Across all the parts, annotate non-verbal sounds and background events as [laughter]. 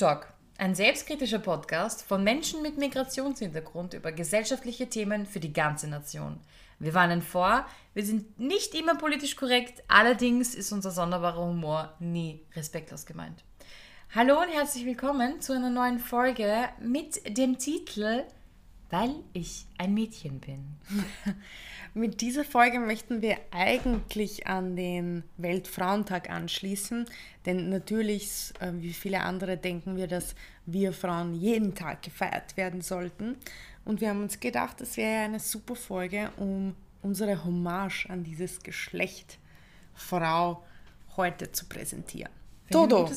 Talk, ein selbstkritischer Podcast von Menschen mit Migrationshintergrund über gesellschaftliche Themen für die ganze Nation. Wir warnen vor, wir sind nicht immer politisch korrekt, allerdings ist unser sonderbarer Humor nie respektlos gemeint. Hallo und herzlich willkommen zu einer neuen Folge mit dem Titel Weil ich ein Mädchen bin. [laughs] Mit dieser Folge möchten wir eigentlich an den Weltfrauentag anschließen, denn natürlich, äh, wie viele andere, denken wir, dass wir Frauen jeden Tag gefeiert werden sollten. Und wir haben uns gedacht, es wäre eine super Folge, um unsere Hommage an dieses Geschlecht Frau heute zu präsentieren. Dodo,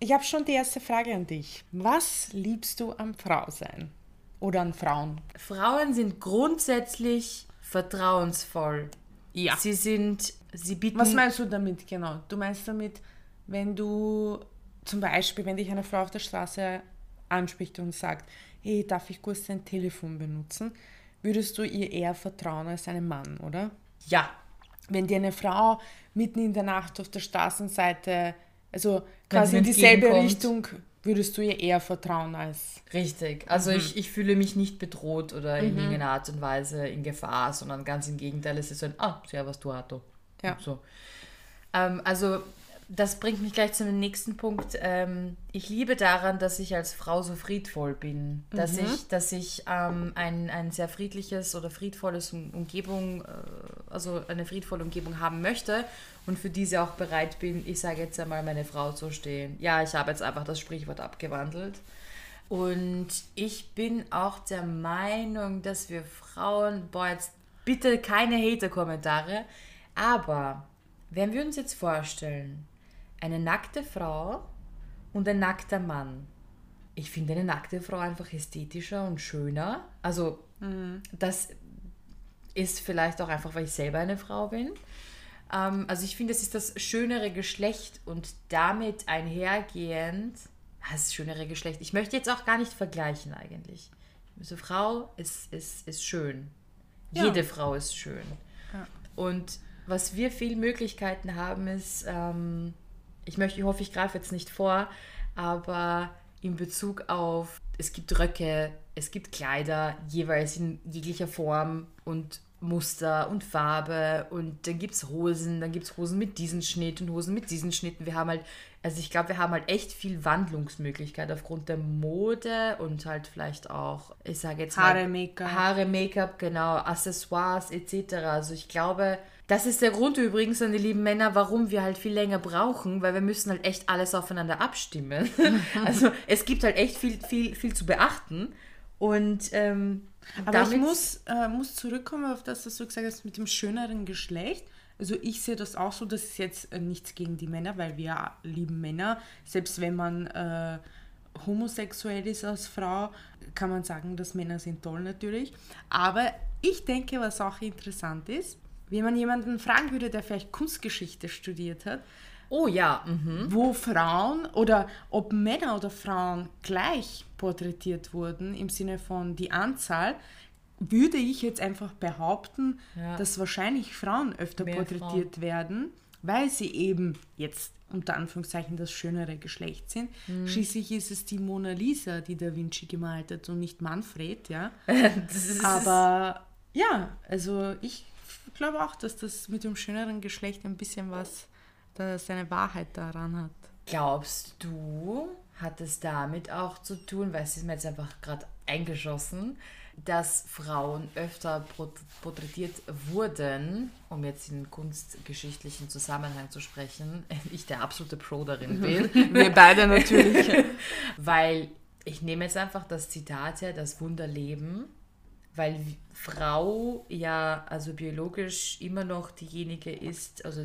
ich habe schon die erste Frage an dich. Was liebst du am Frausein oder an Frauen? Frauen sind grundsätzlich vertrauensvoll. Ja. Sie sind, sie bieten. Was meinst du damit genau? Du meinst damit, wenn du zum Beispiel, wenn dich eine Frau auf der Straße anspricht und sagt, hey, darf ich kurz dein Telefon benutzen, würdest du ihr eher vertrauen als einem Mann, oder? Ja. Wenn dir eine Frau mitten in der Nacht auf der Straßenseite, also quasi in dieselbe Richtung würdest du ihr eher vertrauen als. Richtig. Also mhm. ich, ich fühle mich nicht bedroht oder in mhm. irgendeiner Art und Weise in Gefahr, sondern ganz im Gegenteil, es ist so ein, ah, servus du Hato. Ja. So. Ähm, also das bringt mich gleich zu dem nächsten Punkt. Ähm, ich liebe daran, dass ich als Frau so friedvoll bin. Dass mhm. ich, dass ich ähm, ein, ein sehr friedliches oder friedvolles Umgebung, äh, also eine friedvolle Umgebung haben möchte und für diese auch bereit bin, ich sage jetzt einmal, meine Frau zu stehen. Ja, ich habe jetzt einfach das Sprichwort abgewandelt. Und ich bin auch der Meinung, dass wir Frauen, boah, jetzt bitte keine Hater-Kommentare, aber wenn wir uns jetzt vorstellen, eine nackte Frau und ein nackter Mann. Ich finde eine nackte Frau einfach ästhetischer und schöner. Also, mhm. das ist vielleicht auch einfach, weil ich selber eine Frau bin. Ähm, also, ich finde, es ist das schönere Geschlecht und damit einhergehend, das schönere Geschlecht. Ich möchte jetzt auch gar nicht vergleichen, eigentlich. Also, Frau ist, ist, ist schön. Ja. Jede Frau ist schön. Ja. Und was wir viel Möglichkeiten haben, ist, ähm, ich möchte, ich hoffe, ich greife jetzt nicht vor, aber in Bezug auf, es gibt Röcke, es gibt Kleider, jeweils in jeglicher Form und Muster und Farbe und dann gibt es Hosen, dann gibt es Hosen mit diesem Schnitt und Hosen mit diesen Schnitten. Wir haben halt, also ich glaube, wir haben halt echt viel Wandlungsmöglichkeit aufgrund der Mode und halt vielleicht auch, ich sage jetzt Haare, Make-up. Haare, Make-up, genau, Accessoires etc. Also ich glaube, das ist der Grund übrigens an die lieben Männer, warum wir halt viel länger brauchen, weil wir müssen halt echt alles aufeinander abstimmen. [laughs] also es gibt halt echt viel, viel, viel zu beachten. Und ähm, aber ich muss, äh, muss zurückkommen auf das, was du gesagt hast mit dem schöneren Geschlecht. Also ich sehe das auch so, das ist jetzt äh, nichts gegen die Männer, weil wir lieben Männer. Selbst wenn man äh, homosexuell ist als Frau, kann man sagen, dass Männer sind toll natürlich. Aber ich denke, was auch interessant ist, wenn man jemanden fragen würde, der vielleicht Kunstgeschichte studiert hat, Oh ja. Mhm. Wo Frauen oder ob Männer oder Frauen gleich porträtiert wurden im Sinne von die Anzahl, würde ich jetzt einfach behaupten, ja. dass wahrscheinlich Frauen öfter Mehr porträtiert Frauen. werden, weil sie eben jetzt unter Anführungszeichen das schönere Geschlecht sind. Mhm. Schließlich ist es die Mona Lisa, die Da Vinci gemalt hat und nicht Manfred, ja. [laughs] Aber ja, also ich glaube auch, dass das mit dem schöneren Geschlecht ein bisschen was, da seine Wahrheit daran hat. Glaubst du, hat es damit auch zu tun, weil es ist mir jetzt einfach gerade eingeschossen, dass Frauen öfter porträtiert wurden, um jetzt in kunstgeschichtlichen Zusammenhang zu sprechen, [laughs] ich der absolute Pro darin [laughs] bin. Wir beide natürlich. [laughs] weil ich nehme jetzt einfach das Zitat her, das Wunderleben weil Frau ja also biologisch immer noch diejenige ist, also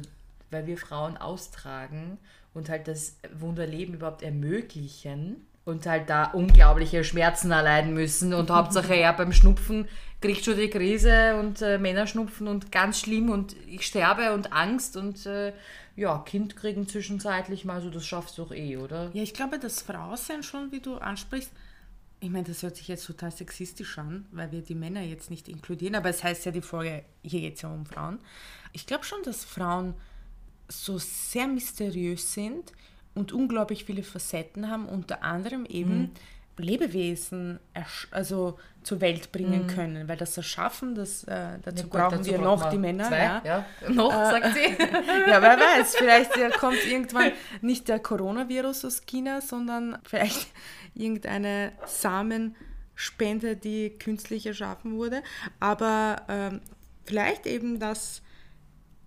weil wir Frauen austragen und halt das Wunderleben überhaupt ermöglichen und halt da unglaubliche Schmerzen erleiden müssen und [laughs] Hauptsache ja beim Schnupfen kriegt schon die Krise und äh, Männer schnupfen und ganz schlimm und ich sterbe und Angst und äh, ja, Kind kriegen zwischenzeitlich mal, so das schaffst du doch eh, oder? Ja, ich glaube, das Frausein schon, wie du ansprichst, ich meine, das hört sich jetzt total sexistisch an, weil wir die Männer jetzt nicht inkludieren, aber es heißt ja die Folge, hier geht es ja um Frauen. Ich glaube schon, dass Frauen so sehr mysteriös sind und unglaublich viele Facetten haben, unter anderem eben mhm. Lebewesen also zur Welt bringen mhm. können, weil das Erschaffen, das, äh, dazu ja, gut, brauchen dazu wir noch die Männer. Zwei, ja. ja. [laughs] Noch, äh, sagt sie. [laughs] ja, wer weiß, vielleicht äh, kommt irgendwann nicht der Coronavirus aus China, sondern vielleicht [laughs] irgendeine Samenspende, die künstlich erschaffen wurde. Aber ähm, vielleicht eben das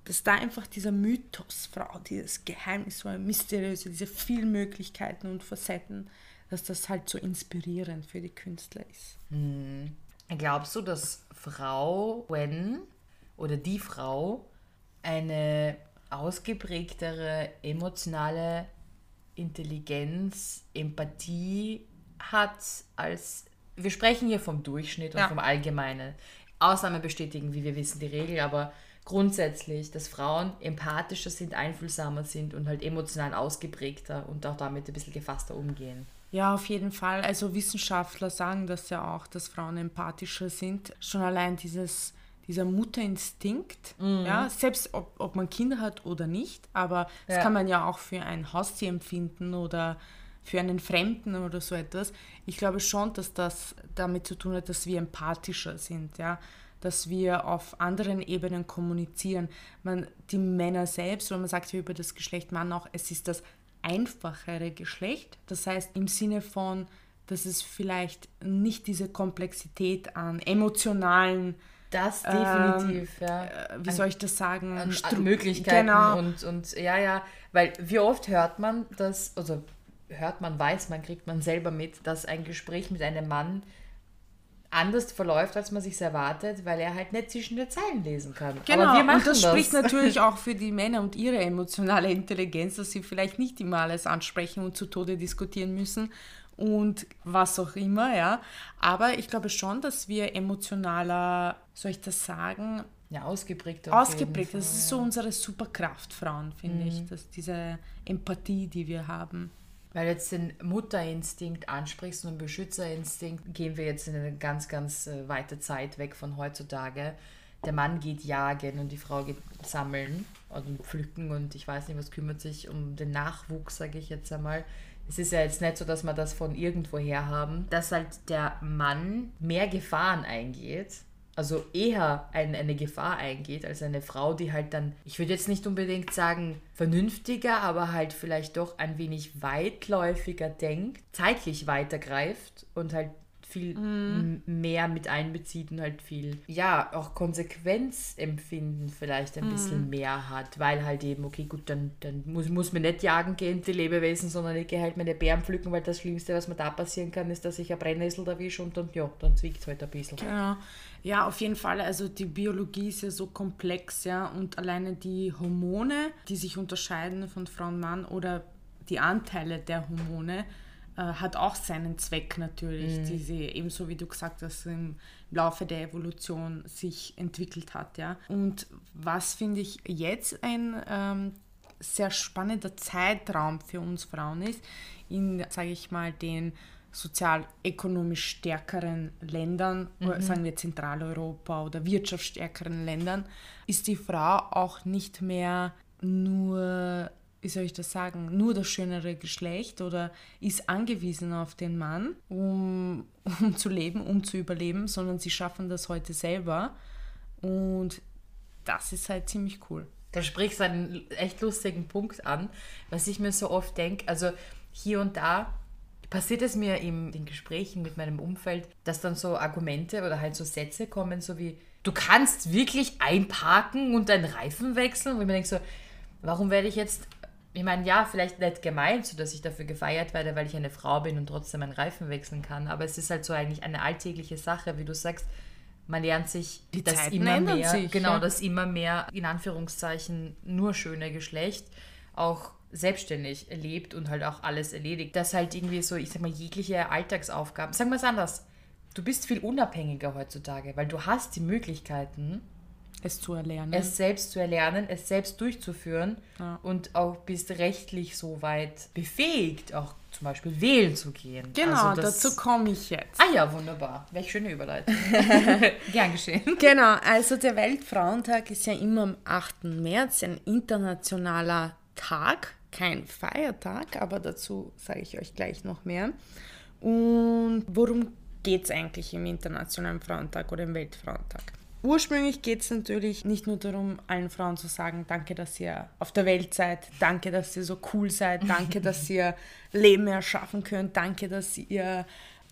dass da einfach dieser Mythos Frau, dieses Geheimnis, so ein mysteriöse, diese vielen Möglichkeiten und Facetten, dass das halt so inspirierend für die Künstler ist. Hm. Glaubst du, dass Frau Wen oder die Frau eine ausgeprägtere emotionale Intelligenz, Empathie hat als wir sprechen hier vom Durchschnitt und ja. vom Allgemeinen. Ausnahmen bestätigen, wie wir wissen, die Regel, aber grundsätzlich, dass Frauen empathischer sind, einfühlsamer sind und halt emotional ausgeprägter und auch damit ein bisschen gefasster umgehen. Ja, auf jeden Fall. Also Wissenschaftler sagen das ja auch, dass Frauen empathischer sind. Schon allein dieses, dieser Mutterinstinkt, mhm. ja, selbst ob, ob man Kinder hat oder nicht, aber das ja. kann man ja auch für ein Haustier empfinden oder für einen Fremden oder so etwas. Ich glaube schon, dass das damit zu tun hat, dass wir empathischer sind, ja dass wir auf anderen Ebenen kommunizieren. Man, die Männer selbst, wenn man sagt ja über das Geschlecht Mann auch, es ist das einfachere Geschlecht. Das heißt im Sinne von, dass es vielleicht nicht diese Komplexität an emotionalen das definitiv, ähm, ja. Äh, wie soll ich das sagen? An, an Möglichkeiten genau. und, und ja, ja, weil wie oft hört man das, also hört man, weiß man, kriegt man selber mit, dass ein Gespräch mit einem Mann anders verläuft, als man sich erwartet, weil er halt nicht zwischen den Zeilen lesen kann. Genau, und das, das spricht natürlich [laughs] auch für die Männer und ihre emotionale Intelligenz, dass sie vielleicht nicht immer alles ansprechen und zu Tode diskutieren müssen und was auch immer, ja. Aber ich glaube schon, dass wir emotionaler, soll ich das sagen? Ja, ausgeprägt. Ausgeprägt. Das ist so unsere Superkraft, Frauen, finde mhm. ich, dass diese Empathie, die wir haben. Weil jetzt den Mutterinstinkt ansprichst und den Beschützerinstinkt, gehen wir jetzt in eine ganz, ganz äh, weite Zeit weg von heutzutage. Der Mann geht jagen und die Frau geht sammeln und pflücken und ich weiß nicht, was kümmert sich um den Nachwuchs, sage ich jetzt einmal. Es ist ja jetzt nicht so, dass wir das von irgendwoher haben, dass halt der Mann mehr Gefahren eingeht also eher ein, eine Gefahr eingeht als eine Frau, die halt dann, ich würde jetzt nicht unbedingt sagen vernünftiger, aber halt vielleicht doch ein wenig weitläufiger denkt, zeitlich weitergreift und halt viel mm. mehr mit einbezieht und halt viel, ja, auch Konsequenzempfinden vielleicht ein mm. bisschen mehr hat, weil halt eben, okay, gut, dann, dann muss, muss man nicht jagen gehen, die Lebewesen, sondern ich gehe halt meine Bären pflücken, weil das Schlimmste, was mir da passieren kann, ist, dass ich ein Brennnessel erwische und dann, ja, dann zwickt es halt ein bisschen. Genau. Ja, auf jeden Fall. Also die Biologie ist ja so komplex, ja, und alleine die Hormone, die sich unterscheiden von Frau und Mann oder die Anteile der Hormone, äh, hat auch seinen Zweck natürlich, mhm. die sie ebenso wie du gesagt hast, im Laufe der Evolution sich entwickelt hat, ja. Und was finde ich jetzt ein ähm, sehr spannender Zeitraum für uns Frauen ist, in, sage ich mal, den sozial-ökonomisch stärkeren Ländern, mhm. sagen wir Zentraleuropa oder wirtschaftsstärkeren Ländern, ist die Frau auch nicht mehr nur, wie soll ich das sagen, nur das schönere Geschlecht oder ist angewiesen auf den Mann, um, um zu leben, um zu überleben, sondern sie schaffen das heute selber. Und das ist halt ziemlich cool. Da sprichst du einen echt lustigen Punkt an, was ich mir so oft denke. Also hier und da passiert es mir in den Gesprächen mit meinem Umfeld, dass dann so Argumente oder halt so Sätze kommen, so wie, du kannst wirklich einparken und deinen Reifen wechseln? Und ich mir denke so, warum werde ich jetzt, ich meine, ja, vielleicht nicht gemeint, so dass ich dafür gefeiert werde, weil ich eine Frau bin und trotzdem meinen Reifen wechseln kann, aber es ist halt so eigentlich eine alltägliche Sache, wie du sagst, man lernt sich Die das Zeiten immer mehr, sich, genau, ja. das immer mehr, in Anführungszeichen, nur schöne Geschlecht auch selbstständig lebt und halt auch alles erledigt. Dass halt irgendwie so, ich sag mal, jegliche Alltagsaufgaben, sagen wir es anders, du bist viel unabhängiger heutzutage, weil du hast die Möglichkeiten, es zu erlernen. Es selbst zu erlernen, es selbst durchzuführen ja. und auch bist rechtlich so weit befähigt, auch zum Beispiel wählen zu gehen. Genau, also dazu komme ich jetzt. Ah ja, wunderbar. Welche schöne Überleitung. [laughs] Gern geschehen. Genau, also der Weltfrauentag ist ja immer am 8. März ein internationaler Tag kein Feiertag, aber dazu sage ich euch gleich noch mehr. Und worum geht es eigentlich im Internationalen Frauentag oder im Weltfrauentag? Ursprünglich geht es natürlich nicht nur darum, allen Frauen zu sagen, danke, dass ihr auf der Welt seid, danke, dass ihr so cool seid, danke, dass ihr [laughs] Leben erschaffen könnt, danke, dass ihr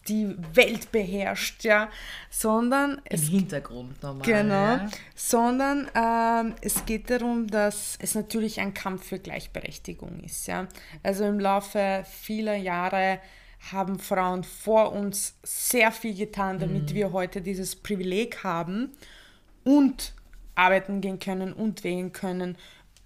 die Welt beherrscht, ja, sondern im es, Hintergrund normal. Genau, ja. sondern ähm, es geht darum, dass es natürlich ein Kampf für Gleichberechtigung ist, ja. Also im Laufe vieler Jahre haben Frauen vor uns sehr viel getan, damit mhm. wir heute dieses Privileg haben und arbeiten gehen können und wählen können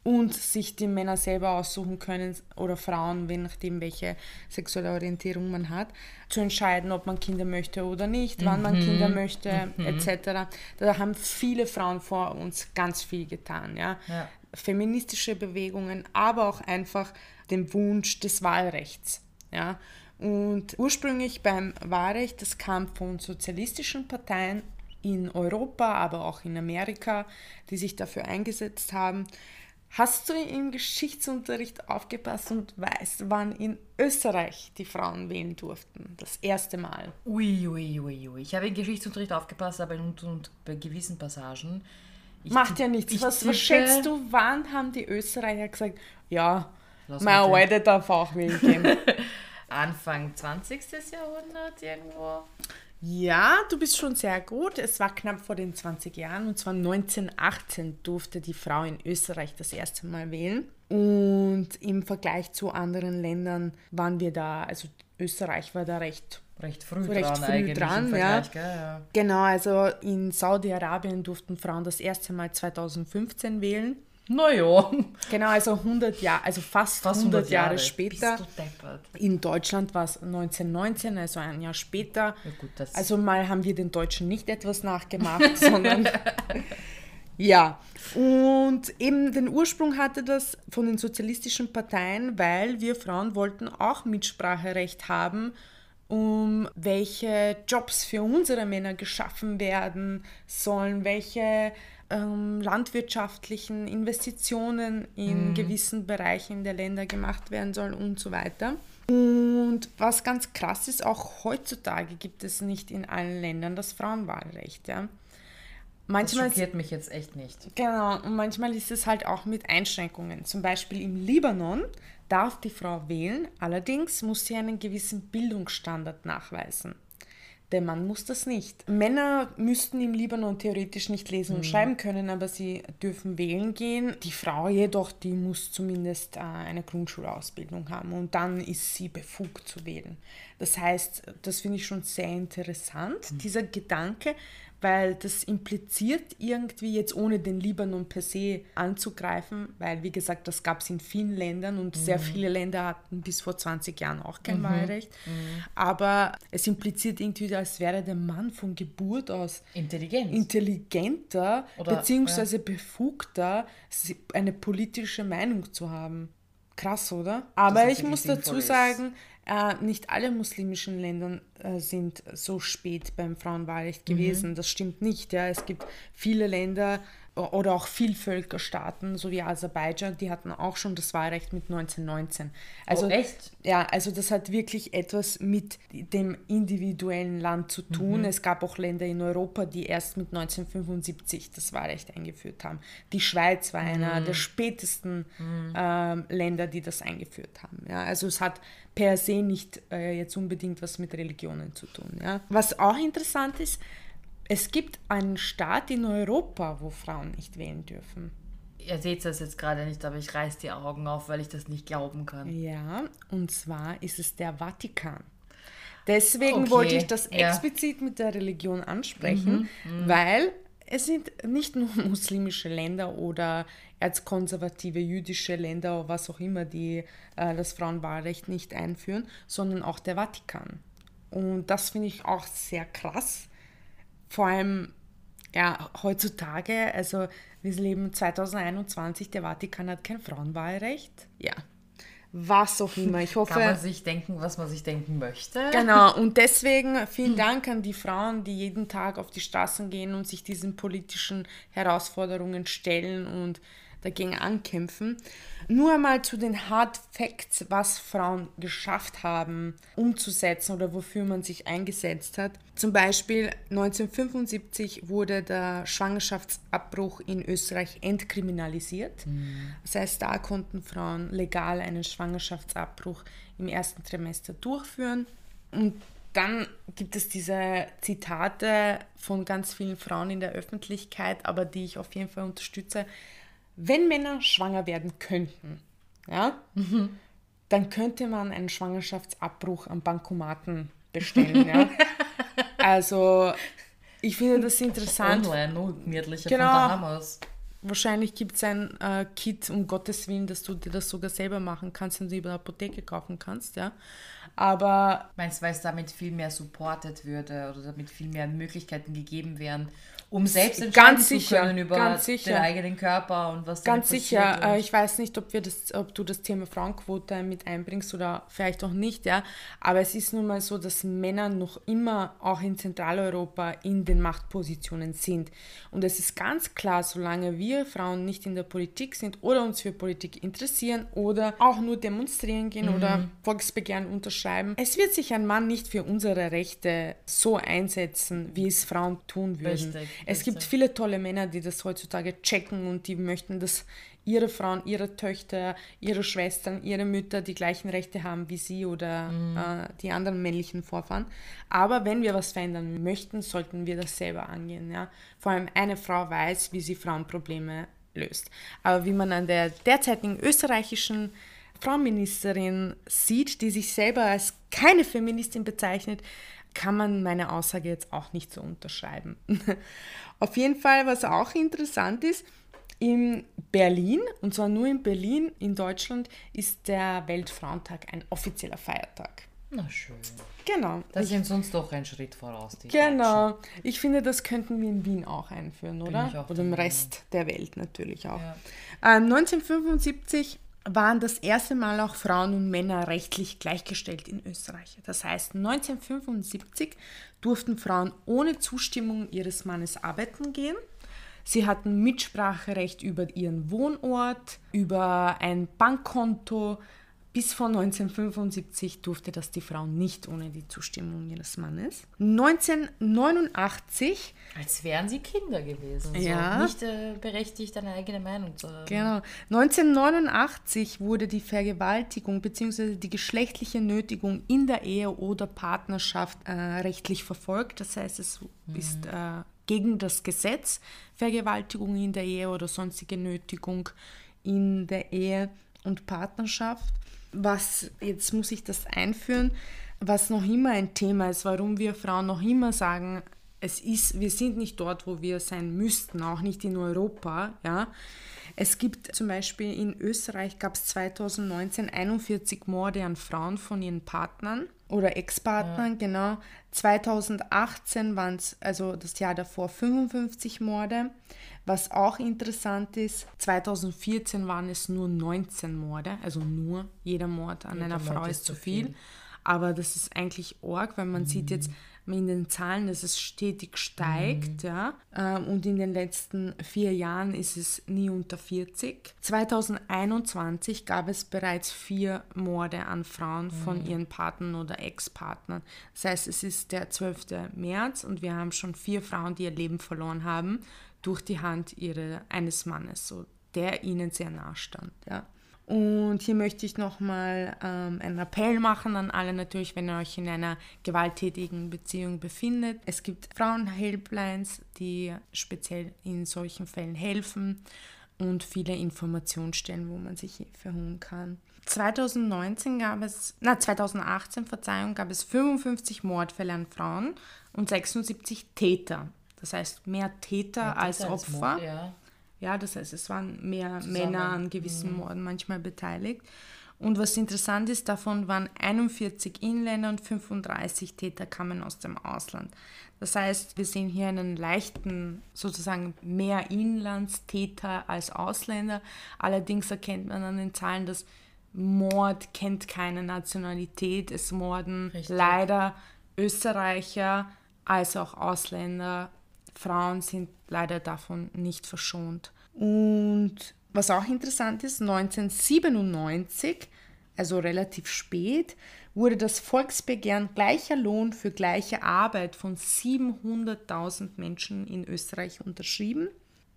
und sich die Männer selber aussuchen können oder Frauen, je nachdem, welche sexuelle Orientierung man hat, zu entscheiden, ob man Kinder möchte oder nicht, wann man Kinder mhm. möchte, mhm. etc. Da haben viele Frauen vor uns ganz viel getan. Ja? ja? Feministische Bewegungen, aber auch einfach den Wunsch des Wahlrechts. Ja? Und ursprünglich beim Wahlrecht, das kam von sozialistischen Parteien in Europa, aber auch in Amerika, die sich dafür eingesetzt haben. Hast du im Geschichtsunterricht aufgepasst und weißt, wann in Österreich die Frauen wählen durften? Das erste Mal. Ui, ui, ui. Ich habe im Geschichtsunterricht aufgepasst, aber in und bei gewissen Passagen. Ich Macht ja nichts. Was, was schätzt du, wann haben die Österreicher gesagt, ja, mein Alte darf auch wählen gehen? Anfang 20. Jahrhundert irgendwo. Ja, du bist schon sehr gut. Es war knapp vor den 20 Jahren und zwar 1918 durfte die Frau in Österreich das erste Mal wählen. Und im Vergleich zu anderen Ländern waren wir da, also Österreich war da recht recht früh recht dran, früh dran ja. ja. Genau, also in Saudi-Arabien durften Frauen das erste Mal 2015 wählen naja. Genau, also 100 Jahre, also fast, fast 100, 100 Jahre, Jahre, später. In Deutschland war es 1919, also ein Jahr später. Ja, gut, also mal haben wir den Deutschen nicht etwas nachgemacht, [laughs] sondern [laughs] ja. Und eben den Ursprung hatte das von den sozialistischen Parteien, weil wir Frauen wollten auch Mitspracherecht haben um welche Jobs für unsere Männer geschaffen werden sollen, welche ähm, landwirtschaftlichen Investitionen in mhm. gewissen Bereichen der Länder gemacht werden sollen und so weiter. Und was ganz krass ist, auch heutzutage gibt es nicht in allen Ländern das Frauenwahlrecht. Ja. Manchmal das schockiert mich jetzt echt nicht. Genau, und manchmal ist es halt auch mit Einschränkungen. Zum Beispiel im Libanon darf die Frau wählen, allerdings muss sie einen gewissen Bildungsstandard nachweisen. Der Mann muss das nicht. Männer müssten im Libanon theoretisch nicht lesen und mhm. schreiben können, aber sie dürfen wählen gehen. Die Frau jedoch, die muss zumindest äh, eine Grundschulausbildung haben und dann ist sie befugt zu wählen. Das heißt, das finde ich schon sehr interessant, mhm. dieser Gedanke, weil das impliziert irgendwie jetzt ohne den Libanon per se anzugreifen, weil wie gesagt, das gab es in vielen Ländern und mhm. sehr viele Länder hatten bis vor 20 Jahren auch kein mhm. Wahlrecht. Mhm. Aber es impliziert irgendwie, als wäre der Mann von Geburt aus Intelligent. intelligenter beziehungsweise ja. befugter, eine politische Meinung zu haben. Krass, oder? Aber ich muss dazu sagen, äh, nicht alle muslimischen Länder äh, sind so spät beim Frauenwahlrecht mhm. gewesen. Mhm. Das stimmt nicht. Ja. Es gibt viele Länder, oder auch Vielvölkerstaaten, so wie Aserbaidschan, die hatten auch schon das Wahlrecht mit 1919. Also, oh, echt? Ja, also das hat wirklich etwas mit dem individuellen Land zu tun. Mhm. Es gab auch Länder in Europa, die erst mit 1975 das Wahlrecht eingeführt haben. Die Schweiz war mhm. einer der spätesten mhm. ähm, Länder, die das eingeführt haben. Ja, also es hat per se nicht äh, jetzt unbedingt was mit Religionen zu tun. Ja. Was auch interessant ist, es gibt einen Staat in Europa, wo Frauen nicht wählen dürfen. Ihr seht das jetzt gerade nicht, aber ich reiße die Augen auf, weil ich das nicht glauben kann. Ja, und zwar ist es der Vatikan. Deswegen okay. wollte ich das ja. explizit mit der Religion ansprechen, mhm, mhm. weil es sind nicht nur [laughs] muslimische Länder oder erzkonservative jüdische Länder oder was auch immer, die äh, das Frauenwahlrecht nicht einführen, sondern auch der Vatikan. Und das finde ich auch sehr krass, vor allem ja, heutzutage, also wir leben 2021, der Vatikan hat kein Frauenwahlrecht. Ja, was auch immer. Ich hoffe. Kann man sich denken, was man sich denken möchte. Genau, und [laughs] deswegen vielen Dank an die Frauen, die jeden Tag auf die Straßen gehen und sich diesen politischen Herausforderungen stellen und dagegen ankämpfen. Nur einmal zu den Hard Facts, was Frauen geschafft haben, umzusetzen oder wofür man sich eingesetzt hat. Zum Beispiel 1975 wurde der Schwangerschaftsabbruch in Österreich entkriminalisiert. Mhm. Das heißt, da konnten Frauen legal einen Schwangerschaftsabbruch im ersten Trimester durchführen. Und dann gibt es diese Zitate von ganz vielen Frauen in der Öffentlichkeit, aber die ich auf jeden Fall unterstütze. Wenn Männer schwanger werden könnten, ja, mhm. dann könnte man einen Schwangerschaftsabbruch am Bankomaten bestellen. ja. [laughs] Also, ich finde das interessant. Online, no? gemütlicher genau. von daheim aus. Wahrscheinlich gibt es ein äh, Kit, um Gottes Willen, dass du dir das sogar selber machen kannst und über der Apotheke kaufen kannst, ja. Aber. Meinst du, weil es damit viel mehr supportet würde oder damit viel mehr Möglichkeiten gegeben wären, um selbst entscheiden ganz zu sicher, können über den eigenen Körper und was Ganz sicher. Äh, ich weiß nicht, ob, wir das, ob du das Thema Frauenquote mit einbringst oder vielleicht auch nicht, ja. Aber es ist nun mal so, dass Männer noch immer auch in Zentraleuropa in den Machtpositionen sind. Und es ist ganz klar, solange wir Frauen nicht in der Politik sind oder uns für Politik interessieren oder auch nur demonstrieren gehen mhm. oder Volksbegehren unterschreiben, es wird sich ein Mann nicht für unsere Rechte so einsetzen, wie es Frauen tun würden. Richtig. Es gibt viele tolle Männer, die das heutzutage checken und die möchten, dass ihre Frauen, ihre Töchter, ihre Schwestern, ihre Mütter die gleichen Rechte haben wie sie oder mhm. äh, die anderen männlichen Vorfahren. Aber wenn wir was verändern möchten, sollten wir das selber angehen. Ja? Vor allem eine Frau weiß, wie sie Frauenprobleme löst. Aber wie man an der derzeitigen österreichischen Frauenministerin sieht, die sich selber als keine Feministin bezeichnet, kann man meine Aussage jetzt auch nicht so unterschreiben. [laughs] Auf jeden Fall, was auch interessant ist, in Berlin, und zwar nur in Berlin, in Deutschland, ist der Weltfrauentag ein offizieller Feiertag. Na schön. Genau. Da sind uns doch ein Schritt voraus. genau. Deutschen. Ich finde, das könnten wir in Wien auch einführen, oder? Auch oder im Rest der Welt natürlich auch. Ja. Ähm, 1975 waren das erste Mal auch Frauen und Männer rechtlich gleichgestellt in Österreich. Das heißt, 1975 durften Frauen ohne Zustimmung ihres Mannes arbeiten gehen. Sie hatten Mitspracherecht über ihren Wohnort, über ein Bankkonto, bis vor 1975 durfte das die Frau nicht ohne die Zustimmung ihres Mannes. 1989. Als wären sie Kinder gewesen. Ja. So nicht äh, berechtigt, eine eigene Meinung zu haben. Genau. 1989 wurde die Vergewaltigung bzw. die geschlechtliche Nötigung in der Ehe oder Partnerschaft äh, rechtlich verfolgt. Das heißt, es mhm. ist äh, gegen das Gesetz Vergewaltigung in der Ehe oder sonstige Nötigung in der Ehe und Partnerschaft was, jetzt muss ich das einführen, was noch immer ein Thema ist, warum wir Frauen noch immer sagen, es ist, wir sind nicht dort, wo wir sein müssten, auch nicht in Europa, ja. Es gibt zum Beispiel in Österreich gab es 2019 41 Morde an Frauen von ihren Partnern oder Ex-Partnern, ja. genau. 2018 waren es, also das Jahr davor, 55 Morde. Was auch interessant ist, 2014 waren es nur 19 Morde, also nur jeder Mord an jeder einer Frau ist zu viel. viel. Aber das ist eigentlich arg, weil man mhm. sieht jetzt in den Zahlen, dass es stetig steigt. Mhm. Ja? Ähm, und in den letzten vier Jahren ist es nie unter 40. 2021 gab es bereits vier Morde an Frauen mhm. von ihren Partnern oder Ex-Partnern. Das heißt, es ist der 12. März und wir haben schon vier Frauen, die ihr Leben verloren haben durch die Hand ihre, eines Mannes, so, der ihnen sehr nahe stand. Ja. Und hier möchte ich nochmal ähm, einen Appell machen an alle natürlich, wenn ihr euch in einer gewalttätigen Beziehung befindet. Es gibt Frauenhelplines, die speziell in solchen Fällen helfen und viele Informationsstellen, wo man sich Hilfe holen kann. 2019 gab es, na 2018, Verzeihung, gab es 55 Mordfälle an Frauen und 76 Täter. Das heißt, mehr Täter, ja, Täter als Opfer. Mord, ja. ja. das heißt, es waren mehr Zusammen. Männer an gewissen mhm. Morden manchmal beteiligt. Und was interessant ist, davon waren 41 Inländer und 35 Täter kamen aus dem Ausland. Das heißt, wir sehen hier einen leichten, sozusagen mehr Inlandstäter als Ausländer. Allerdings erkennt man an den Zahlen, dass Mord kennt keine Nationalität. Es morden Richtig. leider Österreicher als auch Ausländer Frauen sind leider davon nicht verschont. Und Was auch interessant ist, 1997, also relativ spät, wurde das Volksbegehren gleicher Lohn für gleiche Arbeit von 700.000 Menschen in Österreich unterschrieben.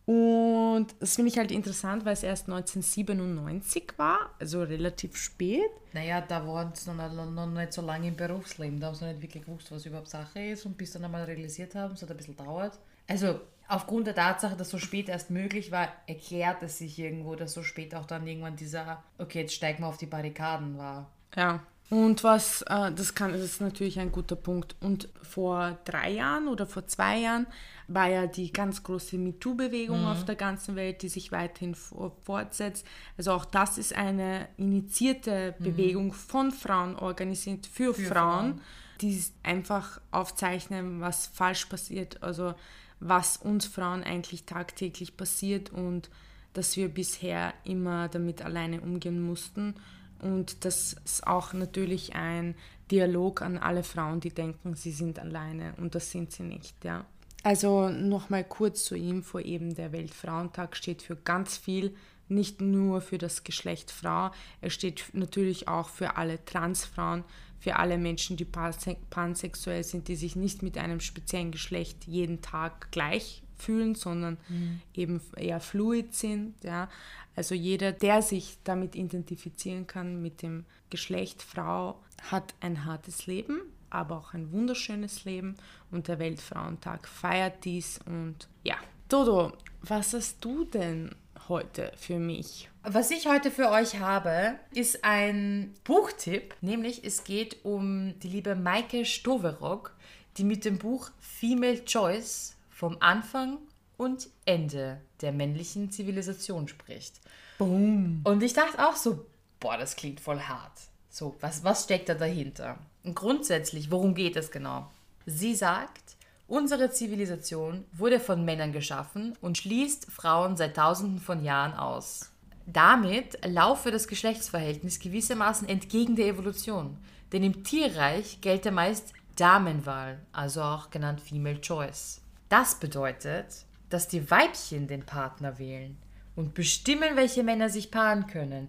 Und das finde ich halt interessant, weil es erst 1997 war, also relativ spät. Naja, da waren sie noch, noch, nicht so lange im Berufsleben. Da haben sie nicht wirklich gewusst, was überhaupt Sache ist. Und bis dann einmal realisiert haben, es hat ein bisschen dauert. Also aufgrund der Tatsache, dass so spät erst möglich war, erklärt es sich irgendwo, dass so spät auch dann irgendwann dieser, okay, jetzt steigen wir auf die Barrikaden war. Ja. Und was, äh, das, kann, das ist natürlich ein guter Punkt. Und vor drei Jahren oder vor zwei Jahren war ja die ganz große MeToo-Bewegung mhm. auf der ganzen Welt, die sich weiterhin fortsetzt. Also auch das ist eine initiierte mhm. Bewegung von Frauen organisiert für, für Frauen, Frauen, die einfach aufzeichnen, was falsch passiert, also was uns Frauen eigentlich tagtäglich passiert und dass wir bisher immer damit alleine umgehen mussten und das ist auch natürlich ein Dialog an alle Frauen, die denken, sie sind alleine und das sind sie nicht, ja. Also nochmal kurz zur Info, eben der Weltfrauentag steht für ganz viel, nicht nur für das Geschlecht Frau, er steht natürlich auch für alle Transfrauen, für alle Menschen, die pansexuell sind, die sich nicht mit einem speziellen Geschlecht jeden Tag gleich fühlen, sondern mhm. eben eher fluid sind. Ja. Also jeder, der sich damit identifizieren kann, mit dem Geschlecht Frau, hat ein hartes Leben, aber auch ein wunderschönes Leben und der Weltfrauentag feiert dies und ja. Dodo, was hast du denn heute für mich? Was ich heute für euch habe, ist ein Buchtipp, nämlich es geht um die liebe Maike Stoverock, die mit dem Buch Female Choice vom Anfang und Ende der männlichen Zivilisation spricht. Boom. Und ich dachte auch so, boah, das klingt voll hart. So, was, was steckt da dahinter? Und grundsätzlich, worum geht es genau? Sie sagt, unsere Zivilisation wurde von Männern geschaffen und schließt Frauen seit tausenden von Jahren aus. Damit laufe das Geschlechtsverhältnis gewissermaßen entgegen der Evolution. Denn im Tierreich gelte meist Damenwahl, also auch genannt Female Choice. Das bedeutet, dass die Weibchen den Partner wählen und bestimmen, welche Männer sich paaren können.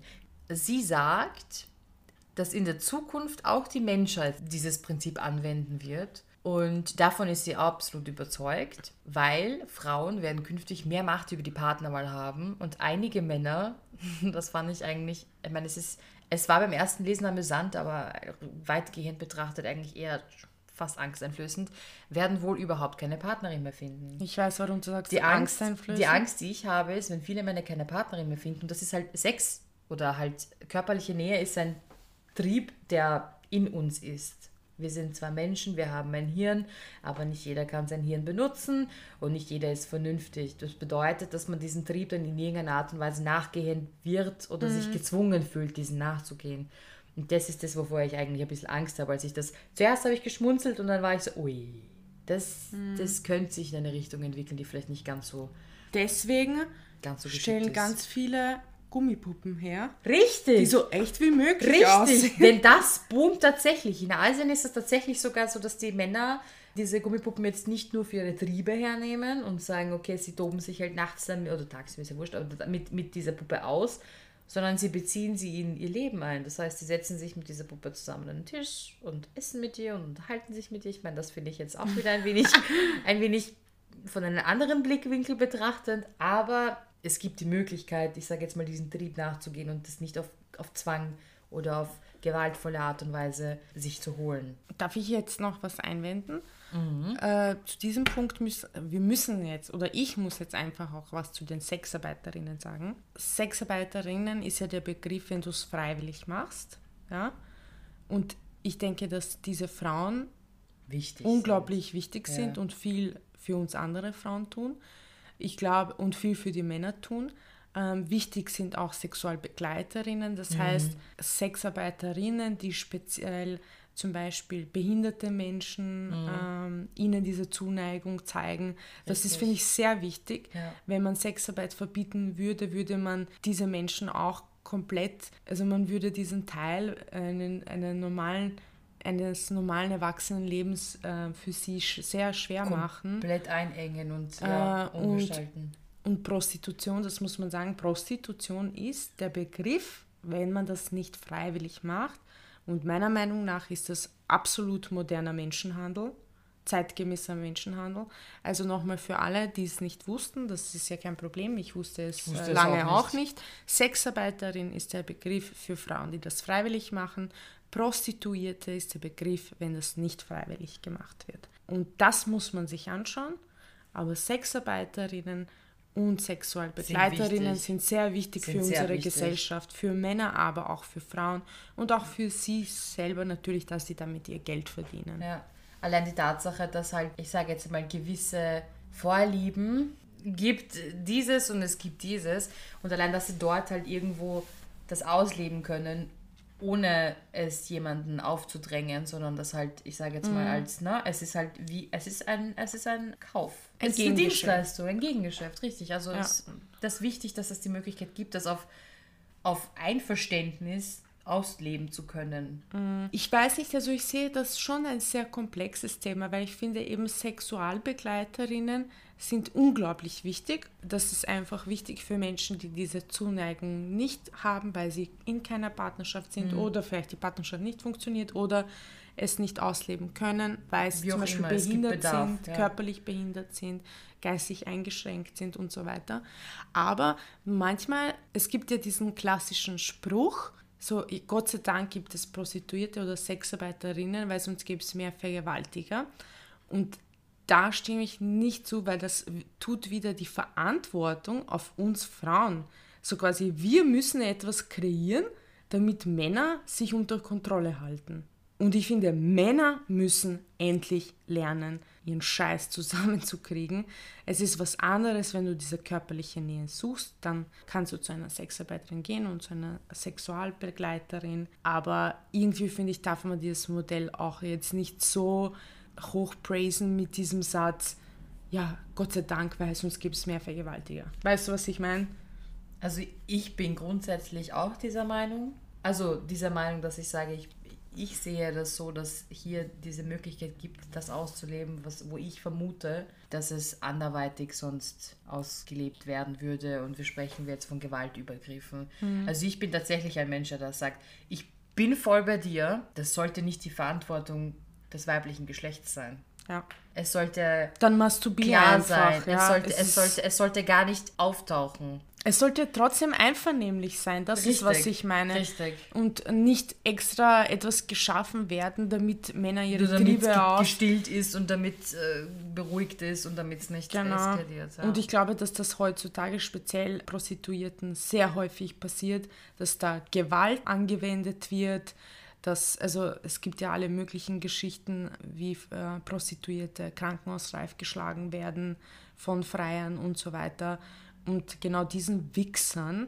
Sie sagt, dass in der Zukunft auch die Menschheit dieses Prinzip anwenden wird. Und davon ist sie absolut überzeugt, weil Frauen werden künftig mehr Macht über die Partnerwahl haben und einige Männer, [laughs] das fand ich eigentlich, ich meine, es ist, es war beim ersten Lesen amüsant, aber weitgehend betrachtet eigentlich eher fast angsteinflößend, werden wohl überhaupt keine Partnerin mehr finden. Ich weiß, warum du sagst, die Angst, die Angst, die ich habe, ist, wenn viele Männer keine Partnerin mehr finden, das ist halt Sex oder halt körperliche Nähe ist ein Trieb, der in uns ist. Wir sind zwar Menschen, wir haben ein Hirn, aber nicht jeder kann sein Hirn benutzen und nicht jeder ist vernünftig. Das bedeutet, dass man diesen Trieb dann in irgendeiner Art und Weise nachgehen wird oder mhm. sich gezwungen fühlt, diesen nachzugehen. Und das ist das, wovor ich eigentlich ein bisschen Angst habe, als ich das. Zuerst habe ich geschmunzelt und dann war ich so, ui, das, mhm. das könnte sich in eine Richtung entwickeln, die vielleicht nicht ganz so. Deswegen ganz so stellen ganz viele Gummipuppen her. Richtig. Die so echt wie möglich Richtig. aussehen. Denn das boomt tatsächlich. In Asien ist es tatsächlich sogar so, dass die Männer diese Gummipuppen jetzt nicht nur für ihre Triebe hernehmen und sagen, okay, sie toben sich halt nachts dann, oder tagsüber ist ja wurscht, aber mit, mit dieser Puppe aus, sondern sie beziehen sie in ihr Leben ein. Das heißt, sie setzen sich mit dieser Puppe zusammen an den Tisch und essen mit ihr und unterhalten sich mit ihr. Ich meine, das finde ich jetzt auch wieder ein wenig, [laughs] ein wenig von einem anderen Blickwinkel betrachtend, aber es gibt die Möglichkeit, ich sage jetzt mal, diesen Trieb nachzugehen und das nicht auf, auf Zwang oder auf gewaltvolle Art und Weise sich zu holen. Darf ich jetzt noch was einwenden? Mhm. Äh, zu diesem Punkt müssen wir müssen jetzt, oder ich muss jetzt einfach auch was zu den Sexarbeiterinnen sagen. Sexarbeiterinnen ist ja der Begriff, wenn du es freiwillig machst. Ja? Und ich denke, dass diese Frauen wichtig unglaublich sind. wichtig ja. sind und viel für uns andere Frauen tun. Ich glaube, und viel für die Männer tun. Ähm, wichtig sind auch Sexualbegleiterinnen, das mhm. heißt Sexarbeiterinnen, die speziell zum Beispiel behinderte Menschen mhm. ähm, ihnen diese Zuneigung zeigen. Das Richtig. ist, finde ich, sehr wichtig. Ja. Wenn man Sexarbeit verbieten würde, würde man diese Menschen auch komplett, also man würde diesen Teil einen, einen normalen eines normalen Erwachsenenlebens äh, für sie sch sehr schwer Komplett machen. Komplett einengen und, ja, äh, umgestalten. Und Prostitution, das muss man sagen, Prostitution ist der Begriff, wenn man das nicht freiwillig macht. Und meiner Meinung nach ist das absolut moderner Menschenhandel, zeitgemäßer Menschenhandel. Also nochmal für alle, die es nicht wussten, das ist ja kein Problem, ich wusste es, ich wusste äh, lange es auch, nicht. auch nicht. Sexarbeiterin ist der Begriff für Frauen, die das freiwillig machen. Prostituierte ist der Begriff, wenn das nicht freiwillig gemacht wird. Und das muss man sich anschauen. Aber Sexarbeiterinnen und Sexualbegleiterinnen sind, sind sehr wichtig sind für sehr unsere wichtig. Gesellschaft, für Männer, aber auch für Frauen und auch für sie selber natürlich, dass sie damit ihr Geld verdienen. Ja. Allein die Tatsache, dass halt, ich sage jetzt mal, gewisse Vorlieben gibt dieses und es gibt dieses und allein, dass sie dort halt irgendwo das ausleben können, ohne es jemanden aufzudrängen, sondern das halt, ich sage jetzt mal mhm. als, ne, es ist halt wie, es ist ein, es ist ein Kauf. Ein es ist eine Dienstleistung, ein Gegengeschäft, richtig. Also ja. es, das ist wichtig, dass es die Möglichkeit gibt, das auf, auf Einverständnis ausleben zu können. Mhm. Ich weiß nicht, also ich sehe das schon ein sehr komplexes Thema, weil ich finde eben Sexualbegleiterinnen sind unglaublich wichtig. Das ist einfach wichtig für Menschen, die diese Zuneigung nicht haben, weil sie in keiner Partnerschaft sind mhm. oder vielleicht die Partnerschaft nicht funktioniert oder es nicht ausleben können, weil sie zum Beispiel immer, behindert Bedarf, sind, ja. körperlich behindert sind, geistig eingeschränkt sind und so weiter. Aber manchmal, es gibt ja diesen klassischen Spruch, so Gott sei Dank gibt es Prostituierte oder Sexarbeiterinnen, weil sonst gibt es mehr Vergewaltiger. Und da stimme ich nicht zu, weil das tut wieder die Verantwortung auf uns Frauen. So quasi, wir müssen etwas kreieren, damit Männer sich unter Kontrolle halten. Und ich finde, Männer müssen endlich lernen, ihren Scheiß [laughs] zusammenzukriegen. Es ist was anderes, wenn du diese körperliche Nähe suchst, dann kannst du zu einer Sexarbeiterin gehen und zu einer Sexualbegleiterin. Aber irgendwie finde ich, darf man dieses Modell auch jetzt nicht so hochpraisen mit diesem Satz, ja, Gott sei Dank, weil sonst gibt es mehr Vergewaltiger. Weißt du, was ich meine? Also ich bin grundsätzlich auch dieser Meinung. Also dieser Meinung, dass ich sage, ich, ich sehe das so, dass hier diese Möglichkeit gibt, das auszuleben, was, wo ich vermute, dass es anderweitig sonst ausgelebt werden würde. Und wir sprechen jetzt von Gewaltübergriffen. Mhm. Also ich bin tatsächlich ein Mensch, der sagt, ich bin voll bei dir. Das sollte nicht die Verantwortung des weiblichen Geschlechts sein. Ja. Es sollte dann klar einfach, sein. Ja, es, sollte, es, es, sollte, es sollte gar nicht auftauchen. Es sollte trotzdem einvernehmlich sein, das richtig, ist, was ich meine. Richtig. Und nicht extra etwas geschaffen werden, damit Männer ihre damit Triebe auch... gestillt ist und damit äh, beruhigt ist und damit es nicht genau. eskaliert. Ja. Und ich glaube, dass das heutzutage speziell Prostituierten sehr häufig passiert, dass da Gewalt angewendet wird, dass, also es gibt ja alle möglichen Geschichten, wie äh, Prostituierte krankenhausreif geschlagen werden von Freiern und so weiter. Und genau diesen Wichsern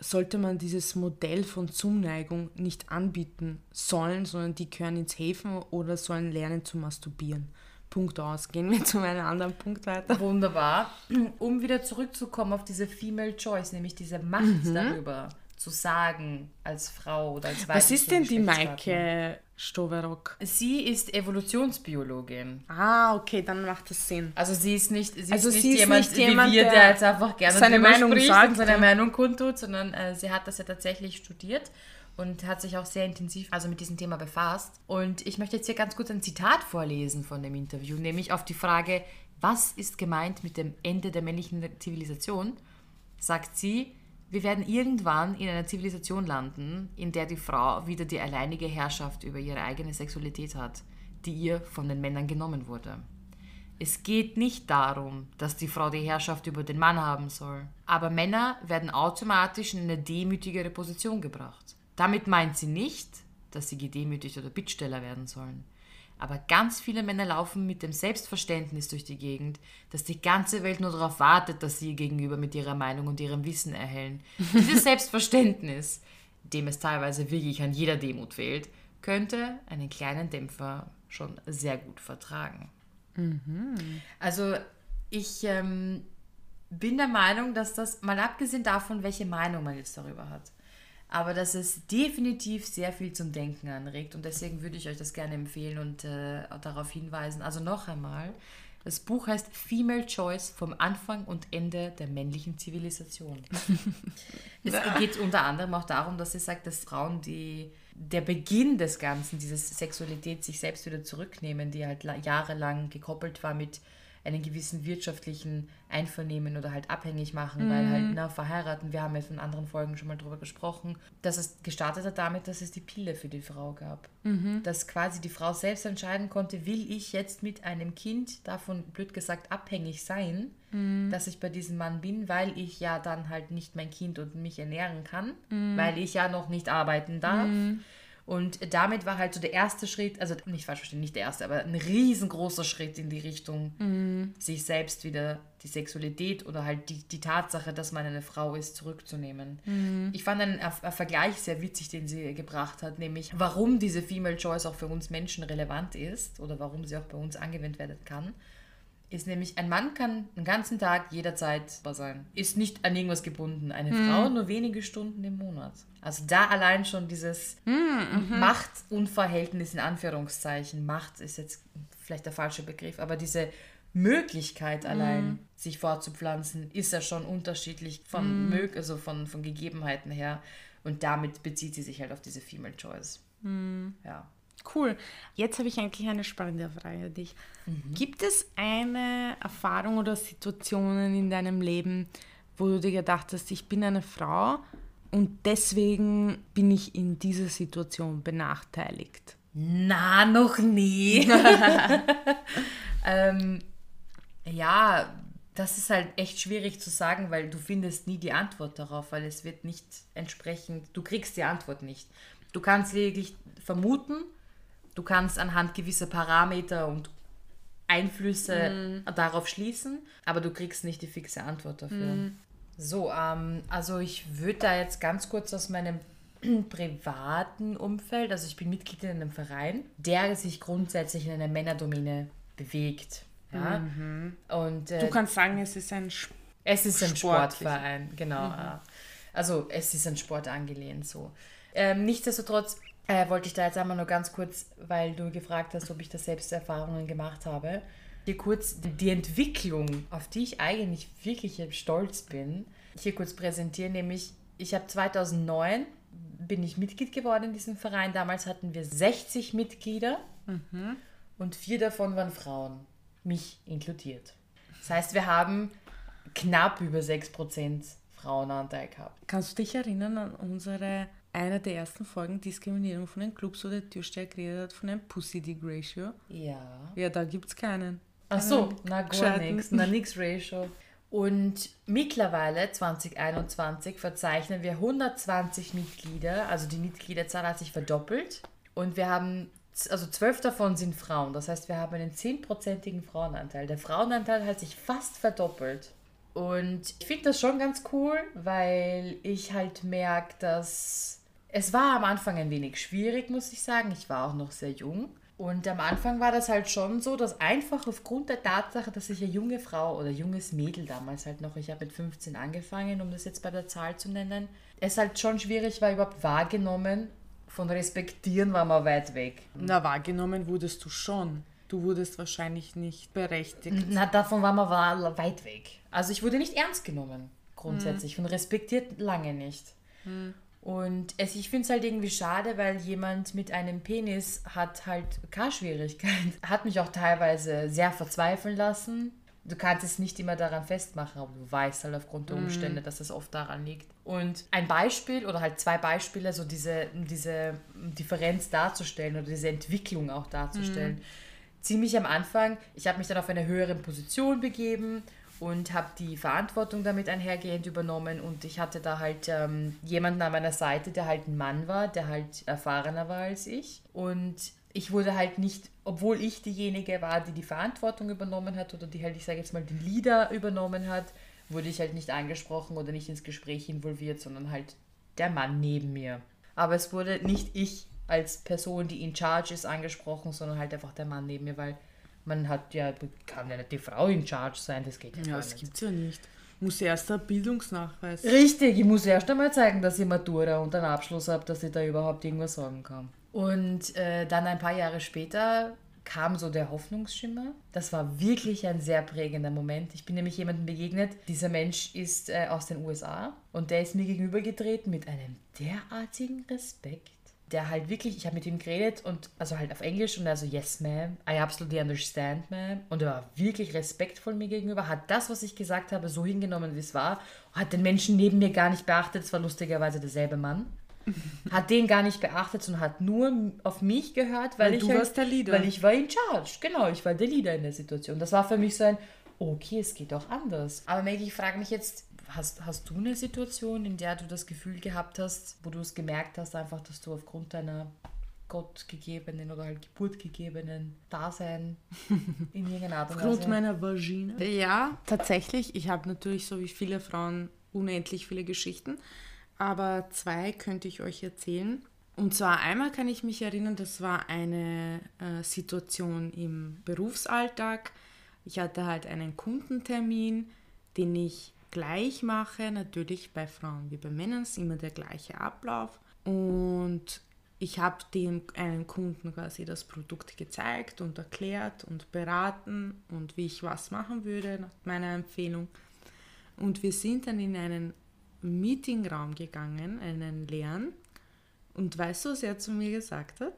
sollte man dieses Modell von Zuneigung nicht anbieten sollen, sondern die gehören ins Häfen oder sollen lernen zu masturbieren. Punkt aus. Gehen wir [laughs] zu einem anderen Punkt weiter. Wunderbar. Um wieder zurückzukommen auf diese Female Choice, nämlich diese Macht mhm. darüber, zu sagen als Frau oder als Was ist denn die Maike Stoverock? Sie ist Evolutionsbiologin. Ah, okay, dann macht das Sinn. Also sie ist nicht, sie also ist nicht, sie ist jemand, nicht jemand, wie wir, der, jetzt einfach gerne seine Meinung sagt, und seine. Meinung kundtut, sondern äh, sie hat das ja tatsächlich studiert und hat sich auch sehr intensiv also mit diesem Thema befasst. Und ich möchte jetzt hier ganz kurz ein Zitat vorlesen von dem Interview, nämlich auf die Frage, was ist gemeint mit dem Ende der männlichen Zivilisation, sagt sie, wir werden irgendwann in einer Zivilisation landen, in der die Frau wieder die alleinige Herrschaft über ihre eigene Sexualität hat, die ihr von den Männern genommen wurde. Es geht nicht darum, dass die Frau die Herrschaft über den Mann haben soll, aber Männer werden automatisch in eine demütigere Position gebracht. Damit meint sie nicht, dass sie gedemütigt oder Bittsteller werden sollen. Aber ganz viele Männer laufen mit dem Selbstverständnis durch die Gegend, dass die ganze Welt nur darauf wartet, dass sie ihr Gegenüber mit ihrer Meinung und ihrem Wissen erhellen. Dieses [laughs] Selbstverständnis, dem es teilweise wirklich an jeder Demut fehlt, könnte einen kleinen Dämpfer schon sehr gut vertragen. Mhm. Also ich ähm, bin der Meinung, dass das, mal abgesehen davon, welche Meinung man jetzt darüber hat, aber dass es definitiv sehr viel zum Denken anregt und deswegen würde ich euch das gerne empfehlen und äh, darauf hinweisen. Also noch einmal, Das Buch heißt Female Choice vom Anfang und Ende der männlichen Zivilisation. [laughs] es geht unter anderem auch darum, dass sie sagt, dass Frauen, die der Beginn des Ganzen, diese Sexualität sich selbst wieder zurücknehmen, die halt jahrelang gekoppelt war mit einen gewissen wirtschaftlichen Einvernehmen oder halt abhängig machen, mhm. weil halt, na, verheiraten, wir haben ja in anderen Folgen schon mal drüber gesprochen, dass es gestartet hat damit, dass es die Pille für die Frau gab. Mhm. Dass quasi die Frau selbst entscheiden konnte, will ich jetzt mit einem Kind davon, blöd gesagt, abhängig sein, mhm. dass ich bei diesem Mann bin, weil ich ja dann halt nicht mein Kind und mich ernähren kann, mhm. weil ich ja noch nicht arbeiten darf. Und damit war halt so der erste Schritt, also nicht falsch verstehen, nicht der erste, aber ein riesengroßer Schritt in die Richtung, mhm. sich selbst wieder die Sexualität oder halt die, die Tatsache, dass man eine Frau ist, zurückzunehmen. Mhm. Ich fand einen, einen, Vergleich sehr witzig, den sie gebracht hat, nämlich warum diese Female Choice auch für uns Menschen relevant ist oder warum sie auch bei uns angewendet werden kann ist nämlich, ein Mann kann den ganzen Tag jederzeit sein. Ist nicht an irgendwas gebunden. Eine mhm. Frau nur wenige Stunden im Monat. Also da allein schon dieses mhm. Machtunverhältnis in Anführungszeichen. Macht ist jetzt vielleicht der falsche Begriff, aber diese Möglichkeit allein, mhm. sich fortzupflanzen, ist ja schon unterschiedlich von, mhm. also von, von Gegebenheiten her. Und damit bezieht sie sich halt auf diese Female Choice. Mhm. Ja. Cool. Jetzt habe ich eigentlich eine spannende Frage an dich. Mhm. Gibt es eine Erfahrung oder Situationen in deinem Leben, wo du dir gedacht hast, ich bin eine Frau und deswegen bin ich in dieser Situation benachteiligt? Na, noch nie. [laughs] ähm, ja, das ist halt echt schwierig zu sagen, weil du findest nie die Antwort darauf, weil es wird nicht entsprechend, du kriegst die Antwort nicht. Du kannst lediglich vermuten, Du kannst anhand gewisser Parameter und Einflüsse mm. darauf schließen, aber du kriegst nicht die fixe Antwort dafür. Mm. So, ähm, also ich würde da jetzt ganz kurz aus meinem [clears throat] privaten Umfeld, also ich bin Mitglied in einem Verein, der sich grundsätzlich in einer Männerdomäne bewegt. Ja? Mhm. Und, äh, du kannst sagen, es ist ein Sport. Es ist ein Sportverein, genau. Mhm. Also es ist ein Sport angelehnt so. Ähm, nichtsdestotrotz äh, wollte ich da jetzt einmal nur ganz kurz, weil du gefragt hast, ob ich da selbst Erfahrungen gemacht habe, hier kurz die Entwicklung, auf die ich eigentlich wirklich stolz bin, hier kurz präsentieren, nämlich ich habe 2009 bin ich Mitglied geworden in diesem Verein. Damals hatten wir 60 Mitglieder mhm. und vier davon waren Frauen, mich inkludiert. Das heißt, wir haben knapp über 6% Frauenanteil gehabt. Kannst du dich erinnern an unsere einer der ersten Folgen Diskriminierung von den Clubs, wo der Türsteher geredet hat von einem Pussy-Dig-Ratio. Ja. Ja, da gibt es keinen. Ach so, na gar nichts, na nix Ratio. Und mittlerweile, 2021, verzeichnen wir 120 Mitglieder, also die Mitgliederzahl hat sich verdoppelt. Und wir haben, also zwölf davon sind Frauen, das heißt, wir haben einen 10%igen Frauenanteil. Der Frauenanteil hat sich fast verdoppelt. Und ich finde das schon ganz cool, weil ich halt merke, dass es war am Anfang ein wenig schwierig, muss ich sagen. Ich war auch noch sehr jung. Und am Anfang war das halt schon so, dass einfach aufgrund der Tatsache, dass ich eine junge Frau oder junges Mädel damals halt noch, ich habe mit 15 angefangen, um das jetzt bei der Zahl zu nennen, es halt schon schwierig war, überhaupt wahrgenommen. Von respektieren war man weit weg. Na, wahrgenommen wurdest du schon. Du wurdest wahrscheinlich nicht berechtigt. Na, davon war man weit weg. Also ich wurde nicht ernst genommen, grundsätzlich. Hm. Und respektiert lange nicht. Hm. Und es, ich finde es halt irgendwie schade, weil jemand mit einem Penis hat halt keine Schwierigkeit. [laughs] Hat mich auch teilweise sehr verzweifeln lassen. Du kannst es nicht immer daran festmachen, aber du weißt halt aufgrund der mhm. Umstände, mm. dass es oft daran liegt. Und ein Beispiel oder halt zwei Beispiele, so diese, diese Differenz darzustellen oder diese Entwicklung auch darzustellen. Mm. Ziemlich am Anfang, ich habe mich dann auf eine höhere Position begeben und habe die Verantwortung damit einhergehend übernommen und ich hatte da halt ähm, jemanden an meiner Seite, der halt ein Mann war, der halt erfahrener war als ich und ich wurde halt nicht, obwohl ich diejenige war, die die Verantwortung übernommen hat oder die halt, ich sage jetzt mal, den Leader übernommen hat, wurde ich halt nicht angesprochen oder nicht ins Gespräch involviert, sondern halt der Mann neben mir. Aber es wurde nicht ich als Person, die in Charge ist, angesprochen, sondern halt einfach der Mann neben mir, weil man hat ja, kann ja nicht die Frau in Charge sein, das geht ja, ja das gibt es ja nicht. Muss erst ein Bildungsnachweis. Richtig, ich muss erst einmal zeigen, dass ich Matura und einen Abschluss habe, dass ich da überhaupt irgendwas sagen kann. Und äh, dann ein paar Jahre später kam so der Hoffnungsschimmer. Das war wirklich ein sehr prägender Moment. Ich bin nämlich jemandem begegnet. Dieser Mensch ist äh, aus den USA und der ist mir gegenübergetreten mit einem derartigen Respekt. Der halt wirklich, ich habe mit ihm geredet und also halt auf Englisch und also yes ma'am, I absolutely understand ma'am und er war wirklich respektvoll mir gegenüber, hat das, was ich gesagt habe, so hingenommen, wie es war, hat den Menschen neben mir gar nicht beachtet, es war lustigerweise derselbe Mann [laughs] hat den gar nicht beachtet und hat nur auf mich gehört, weil, weil ich du halt, warst der Leader. Weil ich war in charge. Genau, ich war der Leader in der Situation. Das war für mich so ein, okay, es geht auch anders. Aber Maggie, ich frage mich jetzt, hast, hast du eine Situation, in der du das Gefühl gehabt hast, wo du es gemerkt hast, einfach, dass du aufgrund deiner gottgegebenen oder halt geburtgegebenen Dasein [laughs] in irgendeiner Art und Weise. Aufgrund meiner Vagina? Ja, tatsächlich. Ich habe natürlich so wie viele Frauen unendlich viele Geschichten aber zwei könnte ich euch erzählen. Und zwar einmal kann ich mich erinnern, das war eine äh, Situation im Berufsalltag. Ich hatte halt einen Kundentermin, den ich gleich mache. Natürlich bei Frauen wie bei Männern ist immer der gleiche Ablauf. Und ich habe dem einen Kunden quasi das Produkt gezeigt und erklärt und beraten und wie ich was machen würde nach meiner Empfehlung. Und wir sind dann in einen Meetingraum gegangen, einen leeren. Und weißt du, was er zu mir gesagt hat?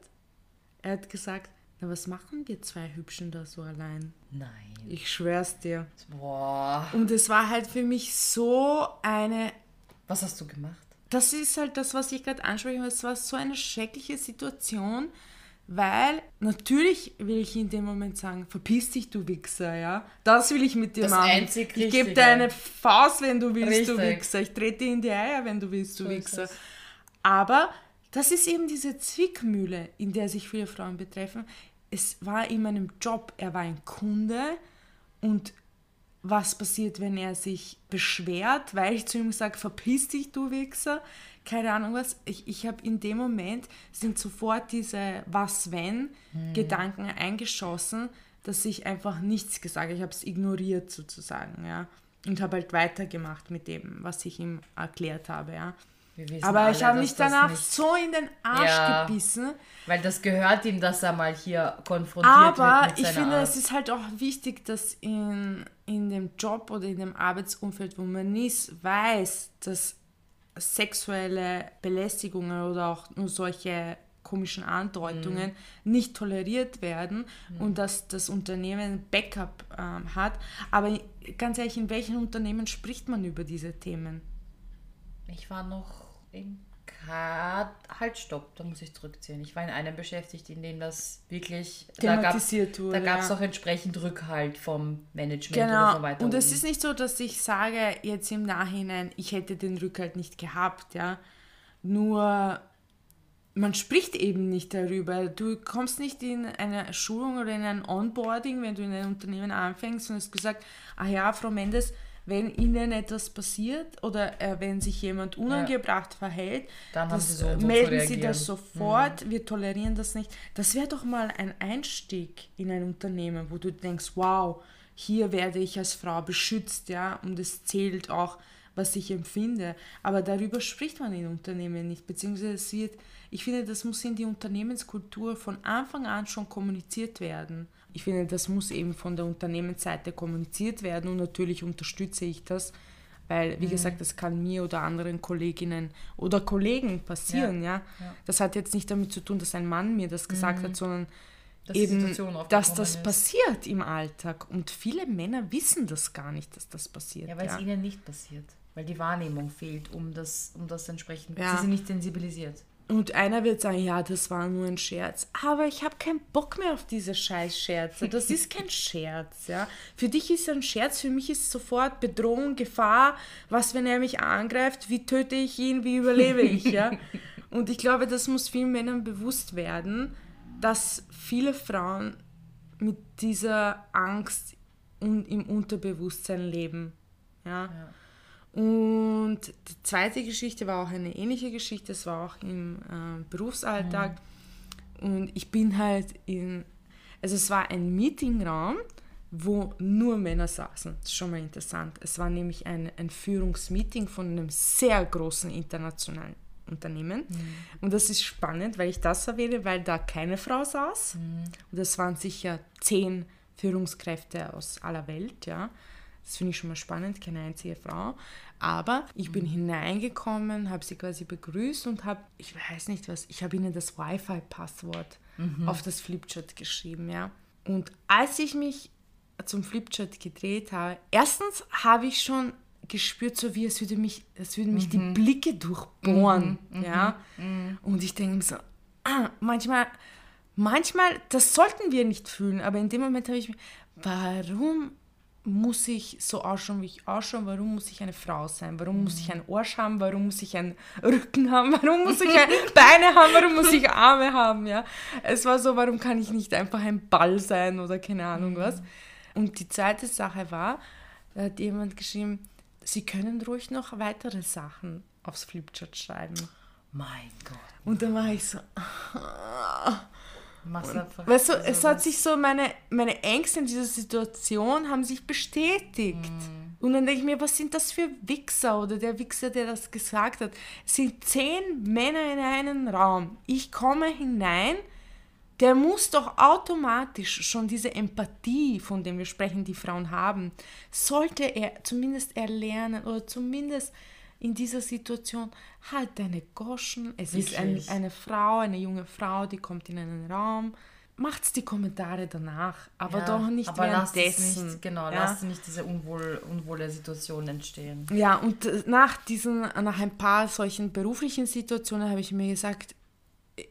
Er hat gesagt, na, was machen wir zwei Hübschen da so allein? Nein. Ich schwör's dir. Boah. Und es war halt für mich so eine. Was hast du gemacht? Das ist halt das, was ich gerade anspreche. Es war so eine schreckliche Situation weil natürlich will ich in dem Moment sagen, verpiss dich, du Wichser, ja. Das will ich mit dir das machen. Einzig ich gebe dir eine Faust, wenn du willst, Richtig. du Wichser. Ich trete dir in die Eier, wenn du willst, du so Wichser. Aber das ist eben diese Zwickmühle, in der sich viele Frauen betreffen. Es war in meinem Job, er war ein Kunde und was passiert, wenn er sich beschwert, weil ich zu ihm sage, verpiss dich, du Wichser keine Ahnung was. Ich, ich habe in dem Moment sind sofort diese Was-Wenn-Gedanken hm. eingeschossen, dass ich einfach nichts gesagt habe. Ich habe es ignoriert sozusagen, ja. Und habe halt weitergemacht mit dem, was ich ihm erklärt habe, ja. Aber ich habe mich danach so in den Arsch ja, gebissen. Weil das gehört ihm, dass er mal hier konfrontiert Aber wird. Aber ich finde, Art. es ist halt auch wichtig, dass in, in dem Job oder in dem Arbeitsumfeld, wo man ist, weiß, dass sexuelle Belästigungen oder auch nur solche komischen Andeutungen mhm. nicht toleriert werden mhm. und dass das Unternehmen Backup ähm, hat. Aber ganz ehrlich, in welchen Unternehmen spricht man über diese Themen? Ich war noch in halt, stopp, da muss ich zurückziehen. Ich war in einem beschäftigt, in dem das wirklich thematisiert da wurde. Da gab es ja. auch entsprechend Rückhalt vom Management genau. oder so weiter. Und es ist nicht so, dass ich sage jetzt im Nachhinein, ich hätte den Rückhalt nicht gehabt, ja. Nur man spricht eben nicht darüber. Du kommst nicht in eine Schulung oder in ein Onboarding, wenn du in ein Unternehmen anfängst und hast gesagt, ah ja, Frau Mendes, wenn ihnen etwas passiert oder äh, wenn sich jemand unangebracht ja. verhält, dann das, sie so, melden sie das sofort, mhm. wir tolerieren das nicht. Das wäre doch mal ein Einstieg in ein Unternehmen, wo du denkst, wow, hier werde ich als Frau beschützt, ja, und es zählt auch, was ich empfinde. Aber darüber spricht man in Unternehmen nicht, beziehungsweise es wird, ich finde, das muss in die Unternehmenskultur von Anfang an schon kommuniziert werden ich finde, das muss eben von der Unternehmensseite kommuniziert werden und natürlich unterstütze ich das, weil, wie mhm. gesagt, das kann mir oder anderen Kolleginnen oder Kollegen passieren, ja. ja. ja. Das hat jetzt nicht damit zu tun, dass ein Mann mir das gesagt mhm. hat, sondern dass eben, dass das ist. passiert im Alltag. Und viele Männer wissen das gar nicht, dass das passiert. Ja, weil ja. es ihnen nicht passiert. Weil die Wahrnehmung fehlt, um das, um das entsprechend. Ja. Sie sind nicht sensibilisiert. Und einer wird sagen, ja, das war nur ein Scherz. Aber ich habe keinen Bock mehr auf diese Scheißscherze. Das ist kein Scherz, ja. Für dich ist ein Scherz, für mich ist sofort Bedrohung, Gefahr. Was, wenn er mich angreift? Wie töte ich ihn? Wie überlebe ich, ja? [laughs] Und ich glaube, das muss vielen Männern bewusst werden, dass viele Frauen mit dieser Angst im Unterbewusstsein leben, ja. ja. Und die zweite Geschichte war auch eine ähnliche Geschichte, es war auch im äh, Berufsalltag. Mhm. Und ich bin halt in, also es war ein Meetingraum, wo nur Männer saßen. Das ist schon mal interessant. Es war nämlich ein, ein Führungsmeeting von einem sehr großen internationalen Unternehmen. Mhm. Und das ist spannend, weil ich das erwähne, weil da keine Frau saß. Mhm. Und das waren sicher zehn Führungskräfte aus aller Welt, ja. Das finde ich schon mal spannend, keine einzige Frau. Aber ich bin mhm. hineingekommen, habe sie quasi begrüßt und habe, ich weiß nicht was, ich habe ihnen das Wi-Fi-Passwort mhm. auf das Flipchart geschrieben, ja. Und als ich mich zum Flipchart gedreht habe, erstens habe ich schon gespürt, so wie es würde mich, es würden mich mhm. die Blicke durchbohren, mhm. mhm. ja. Mhm. Und ich denke so, ah, manchmal, manchmal, das sollten wir nicht fühlen, aber in dem Moment habe ich mir, warum muss ich so ausschauen, wie ich ausschaue? Warum muss ich eine Frau sein? Warum mhm. muss ich einen Arsch haben? Warum muss ich einen Rücken haben? [laughs] Warum muss ich [laughs] Beine haben? Warum muss ich Arme haben? Ja, es war so, warum kann ich nicht einfach ein Ball sein oder keine Ahnung was? Und die zweite Sache war, da hat jemand geschrieben, Sie können ruhig noch weitere Sachen aufs Flipchart schreiben. Mein Gott. Und dann war ich so. [laughs] Und, weißt du, es hat sich so, meine, meine Ängste in dieser Situation haben sich bestätigt. Mm. Und dann denke ich mir, was sind das für Wichser oder der Wichser, der das gesagt hat? Es sind zehn Männer in einem Raum. Ich komme hinein, der muss doch automatisch schon diese Empathie, von der wir sprechen, die Frauen haben, sollte er zumindest erlernen oder zumindest in dieser Situation halt deine Goschen. Es Wirklich? ist ein, eine Frau, eine junge Frau, die kommt in einen Raum. Macht's die Kommentare danach, aber ja, doch nicht aber währenddessen. Nicht, genau, ja? lasst nicht diese unwohl, unwohle Situation entstehen. Ja, und äh, nach diesen, nach ein paar solchen beruflichen Situationen habe ich mir gesagt,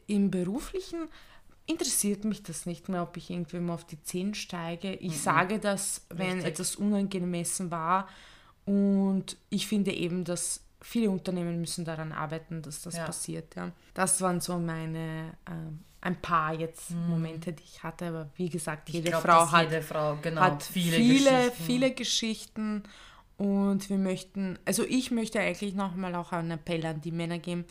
im beruflichen interessiert mich das nicht mehr, ob ich irgendwem auf die Zehen steige. Ich mhm. sage das, wenn Richtig. etwas unangemessen war. Und ich finde eben, dass viele Unternehmen müssen daran arbeiten, dass das ja. passiert. Ja. Das waren so meine äh, ein paar jetzt mhm. Momente, die ich hatte. Aber wie gesagt, jede glaub, Frau hat, jede Frau, genau, hat viele, viele Geschichten. viele Geschichten. Und wir möchten, also ich möchte eigentlich nochmal auch einen Appell an die Männer geben.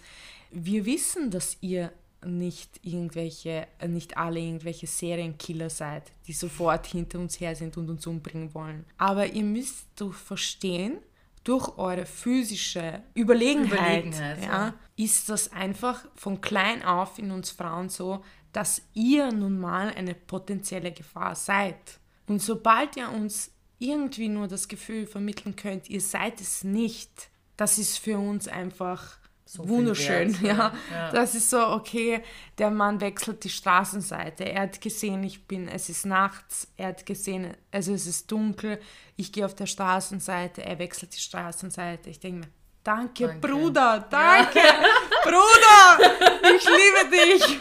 Wir wissen, dass ihr nicht irgendwelche, äh, nicht alle irgendwelche Serienkiller seid, die sofort hinter uns her sind und uns umbringen wollen. Aber ihr müsst doch verstehen, durch eure physische Überlegenheit, Überlegenheit ja, ja. ist das einfach von klein auf in uns Frauen so, dass ihr nun mal eine potenzielle Gefahr seid. Und sobald ihr uns irgendwie nur das Gefühl vermitteln könnt, ihr seid es nicht, das ist für uns einfach so wunderschön. [laughs] Ja. ja. das ist so, okay, der Mann wechselt die Straßenseite. Er hat gesehen, ich bin, es ist nachts, er hat gesehen, also es ist dunkel, ich gehe auf der Straßenseite, er wechselt die Straßenseite. Ich denke mir, danke, danke. Bruder, danke, ja. [laughs] Bruder, ich liebe dich.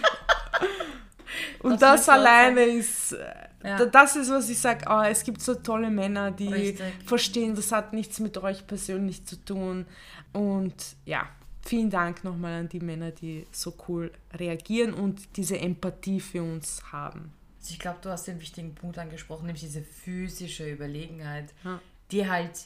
Und das, das alleine ist, ja. das ist, was ich sage, oh, es gibt so tolle Männer, die Richtig. verstehen, das hat nichts mit euch persönlich zu tun. Und ja, vielen Dank nochmal an die Männer, die so cool reagieren und diese Empathie für uns haben. Also ich glaube, du hast den wichtigen Punkt angesprochen, nämlich diese physische Überlegenheit, ja. die halt,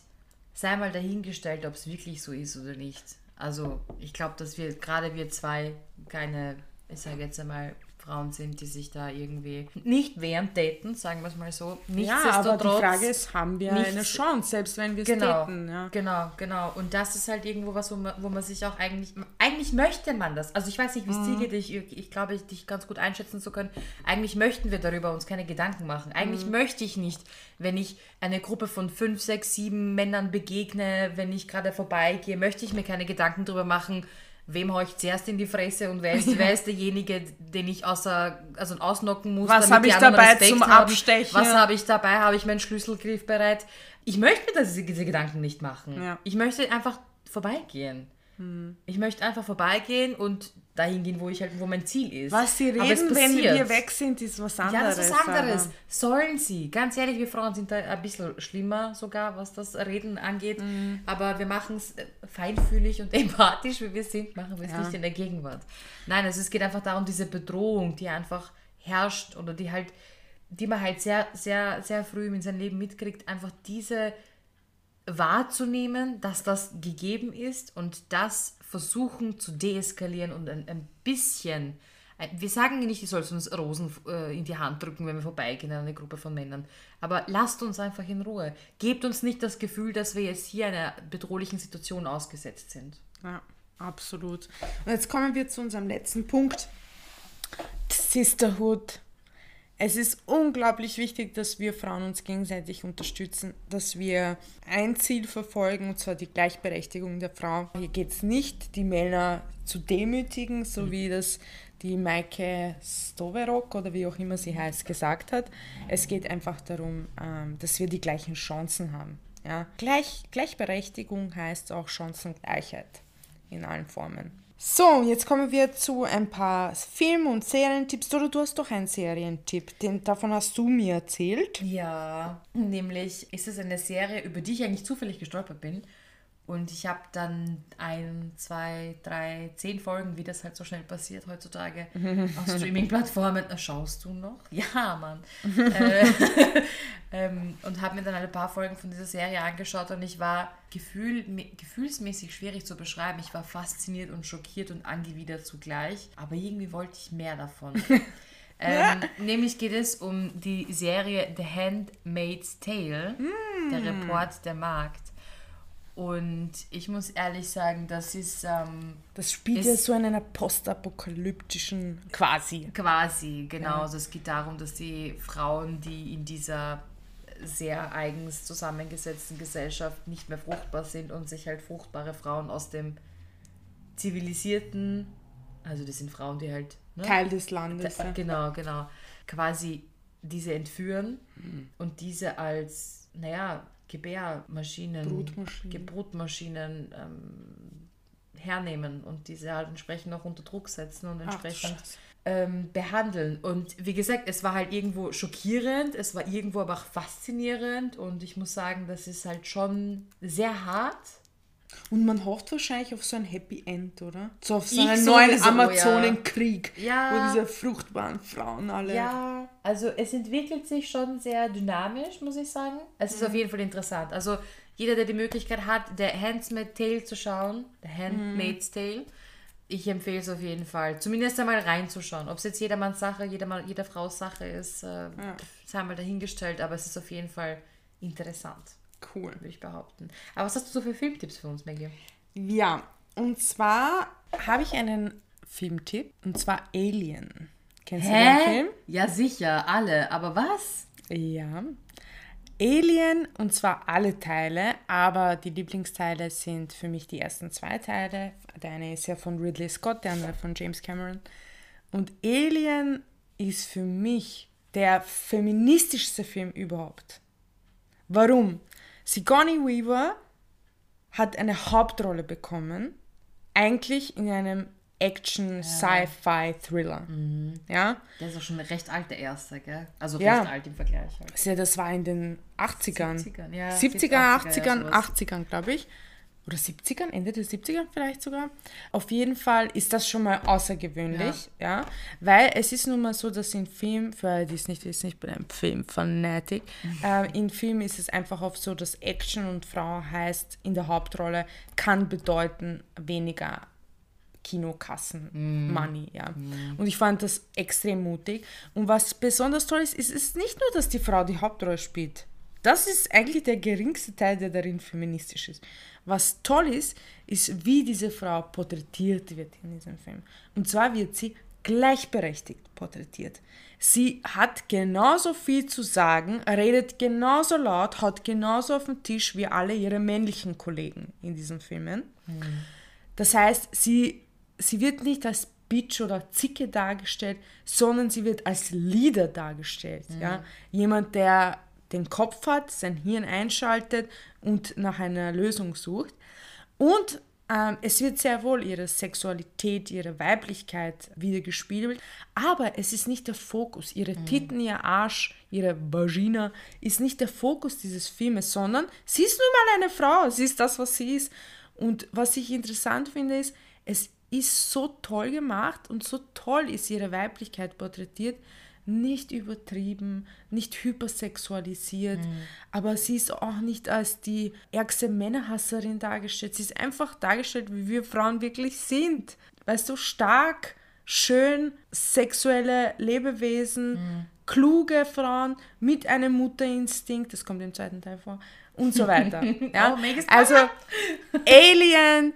sei mal dahingestellt, ob es wirklich so ist oder nicht. Also ich glaube, dass wir, gerade wir zwei, keine, ich sage jetzt einmal, Frauen sind, die sich da irgendwie nicht während daten, sagen wir es mal so. Ja, aber die Frage ist, haben wir eine Chance, selbst wenn wir es genau, daten? Ja. Genau, genau. Und das ist halt irgendwo was, wo man, wo man sich auch eigentlich, eigentlich möchte man das. Also ich weiß nicht, wie es mhm. dir geht, ich, ich glaube, ich, dich ganz gut einschätzen zu können. Eigentlich möchten wir darüber uns keine Gedanken machen. Eigentlich mhm. möchte ich nicht, wenn ich eine Gruppe von fünf, sechs, sieben Männern begegne, wenn ich gerade vorbeigehe, möchte ich mir keine Gedanken darüber machen, wem haue ich zuerst in die Fresse und wer ist, [laughs] wer ist derjenige, den ich außer, also ausnocken muss. Was habe ich dabei Respekt zum haben. Abstechen? Was habe ich dabei? Habe ich meinen Schlüsselgriff bereit? Ich möchte mir diese, diese Gedanken nicht machen. Ja. Ich möchte einfach vorbeigehen. Hm. Ich möchte einfach vorbeigehen und dahin gehen, wo ich halt, wo mein Ziel ist. Was sie reden, wenn wir weg sind, ist was anderes. Ja, das ist was anderes. Sollen sie. Ganz ehrlich, wir Frauen sind da ein bisschen schlimmer sogar, was das Reden angeht. Mhm. Aber wir machen es äh, feinfühlig und [laughs] empathisch, wie wir sind, machen wir es ja. nicht in der Gegenwart. Nein, also es geht einfach darum, diese Bedrohung, die einfach herrscht oder die halt, die man halt sehr, sehr, sehr früh in seinem Leben mitkriegt, einfach diese wahrzunehmen, dass das gegeben ist und das versuchen zu deeskalieren und ein, ein bisschen, wir sagen nicht, ihr sollt uns Rosen äh, in die Hand drücken, wenn wir vorbeigehen an eine Gruppe von Männern, aber lasst uns einfach in Ruhe. Gebt uns nicht das Gefühl, dass wir jetzt hier einer bedrohlichen Situation ausgesetzt sind. Ja. Absolut. Und jetzt kommen wir zu unserem letzten Punkt. Sisterhood. Es ist unglaublich wichtig, dass wir Frauen uns gegenseitig unterstützen, dass wir ein Ziel verfolgen, und zwar die Gleichberechtigung der Frau. Hier geht es nicht, die Männer zu demütigen, so mhm. wie das die Maike Stoverok oder wie auch immer sie heißt, gesagt hat. Es geht einfach darum, ähm, dass wir die gleichen Chancen haben. Ja? Gleich, Gleichberechtigung heißt auch Chancengleichheit in allen Formen. So, jetzt kommen wir zu ein paar Film- und Serientipps. Oder du hast doch einen Serientipp, den, davon hast du mir erzählt. Ja, nämlich ist es eine Serie, über die ich eigentlich zufällig gestolpert bin. Und ich habe dann ein, zwei, drei, zehn Folgen, wie das halt so schnell passiert heutzutage, auf [laughs] Streaming-Plattformen. Schaust du noch? [laughs] Ja, Mann. [laughs] äh, ähm, und habe mir dann ein paar Folgen von dieser Serie angeschaut und ich war gefühl, gefühlsmäßig schwierig zu beschreiben. Ich war fasziniert und schockiert und angewidert zugleich. Aber irgendwie wollte ich mehr davon. Ähm, nämlich geht es um die Serie The Handmaid's Tale, mm. der Report der Magd. Und ich muss ehrlich sagen, das ist. Ähm, das spielt ja so in einer postapokalyptischen. Quasi. Quasi, genau. Ja. Also es geht darum, dass die Frauen, die in dieser sehr eigens zusammengesetzten Gesellschaft nicht mehr fruchtbar sind und sich halt fruchtbare Frauen aus dem zivilisierten, also das sind Frauen, die halt. Ne, Teil des Landes. Ja. Genau, genau. Quasi diese entführen mhm. und diese als, naja, Gebärmaschinen, Brutmaschinen, Brutmaschinen ähm, hernehmen und diese halt entsprechend auch unter Druck setzen und entsprechend Ach, ähm, behandeln. Und wie gesagt, es war halt irgendwo schockierend, es war irgendwo aber auch faszinierend und ich muss sagen, das ist halt schon sehr hart und man hofft wahrscheinlich auf so ein Happy End, oder? So auf so einen ich neuen Amazonenkrieg, ja. wo diese fruchtbaren Frauen alle. Ja, also es entwickelt sich schon sehr dynamisch, muss ich sagen. Es ist mhm. auf jeden Fall interessant. Also jeder, der die Möglichkeit hat, der Handmaid's Tale zu schauen, der Handmaid's mhm. Tale, ich empfehle es auf jeden Fall, zumindest einmal reinzuschauen. Ob es jetzt jedermanns Sache, jedermann, jeder Frau's Sache ist, äh, ja. ist einmal dahingestellt, aber es ist auf jeden Fall interessant. Cool. Würde ich behaupten. Aber was hast du so für Filmtipps für uns, Maggie? Ja, und zwar habe ich einen Filmtipp, und zwar Alien. Kennst Hä? du den Film? Ja, sicher, alle. Aber was? Ja. Alien, und zwar alle Teile, aber die Lieblingsteile sind für mich die ersten zwei Teile. Der eine ist ja von Ridley Scott, der andere von James Cameron. Und Alien ist für mich der feministischste Film überhaupt. Warum? Sigourney Weaver hat eine Hauptrolle bekommen, eigentlich in einem Action-Sci-Fi-Thriller. Mhm. Ja? Der ist auch schon recht alt, der erste, gell? Also ja. recht alt im Vergleich. Halt. Ja, das war in den 80ern. 70ern, ja. 70er, 80ern, 80ern, 80ern glaube ich oder 70ern, Ende der 70er vielleicht sogar. Auf jeden Fall ist das schon mal außergewöhnlich, ja, ja weil es ist nun mal so, dass in Film, für alle, die es nicht wissen, ich bin ein Filmfanatic, mhm. äh, in Film ist es einfach oft so, dass Action und Frau heißt in der Hauptrolle, kann bedeuten weniger Kinokassen mm. Money, ja. Mm. Und ich fand das extrem mutig. Und was besonders toll ist, ist es nicht nur, dass die Frau die Hauptrolle spielt. Das ist eigentlich der geringste Teil, der darin feministisch ist. Was toll ist, ist, wie diese Frau porträtiert wird in diesem Film. Und zwar wird sie gleichberechtigt porträtiert. Sie hat genauso viel zu sagen, redet genauso laut, hat genauso auf dem Tisch wie alle ihre männlichen Kollegen in diesen Filmen. Mhm. Das heißt, sie, sie wird nicht als Bitch oder Zicke dargestellt, sondern sie wird als Leader dargestellt. Mhm. Ja? Jemand, der den Kopf hat, sein Hirn einschaltet und nach einer Lösung sucht. Und ähm, es wird sehr wohl ihre Sexualität, ihre Weiblichkeit wiedergespiegelt, aber es ist nicht der Fokus. Ihre mhm. Titten, ihr Arsch, ihre Vagina ist nicht der Fokus dieses Filmes, sondern sie ist nun mal eine Frau, sie ist das, was sie ist. Und was ich interessant finde, ist, es ist so toll gemacht und so toll ist ihre Weiblichkeit porträtiert, nicht übertrieben, nicht hypersexualisiert, mhm. aber sie ist auch nicht als die ärgste Männerhasserin dargestellt. Sie ist einfach dargestellt, wie wir Frauen wirklich sind. Weißt du, stark, schön, sexuelle Lebewesen, mhm. kluge Frauen mit einem Mutterinstinkt, das kommt im zweiten Teil vor, und so weiter. [laughs] ja? oh, also Alien,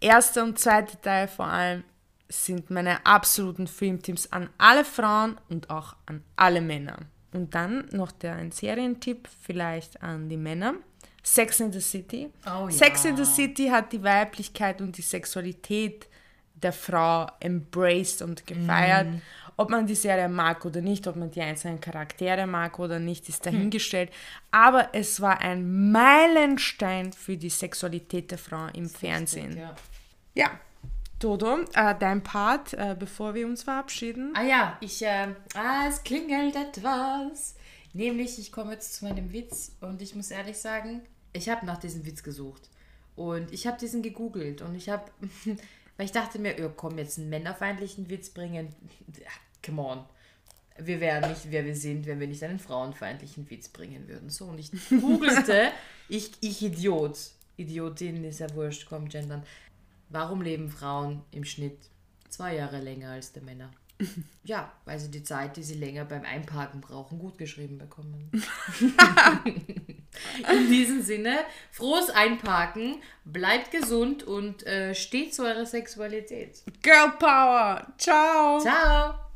erster und zweiter Teil vor allem sind meine absoluten Filmtipps an alle Frauen und auch an alle Männer. Und dann noch der ein Serientipp vielleicht an die Männer. Sex in the City. Oh, ja. Sex in the City hat die Weiblichkeit und die Sexualität der Frau embraced und gefeiert. Mm. Ob man die Serie mag oder nicht, ob man die einzelnen Charaktere mag oder nicht, ist dahingestellt. Hm. Aber es war ein Meilenstein für die Sexualität der Frau im Fernsehen. Richtig, ja. Ja. Dodo, äh, dein Part, äh, bevor wir uns verabschieden. Ah ja, ich, äh, ah, es klingelt etwas. Nämlich, ich komme jetzt zu meinem Witz und ich muss ehrlich sagen, ich habe nach diesem Witz gesucht. Und ich habe diesen gegoogelt und ich habe, [laughs] weil ich dachte mir, oh, komm, jetzt einen männerfeindlichen Witz bringen come on. Wir wären nicht, wer wir sind, wenn wir nicht einen frauenfeindlichen Witz bringen würden. So, und ich googelte, [laughs] ich, ich Idiot. Idiotin ist ja wurscht, komm, gendern. Warum leben Frauen im Schnitt zwei Jahre länger als die Männer? [laughs] Ja, weil sie die Zeit, die sie länger beim Einparken brauchen, gut geschrieben bekommen. [laughs] In diesem Sinne, frohes Einparken, bleibt gesund und äh, steht zu eurer Sexualität. Girl Power! Ciao! Ciao!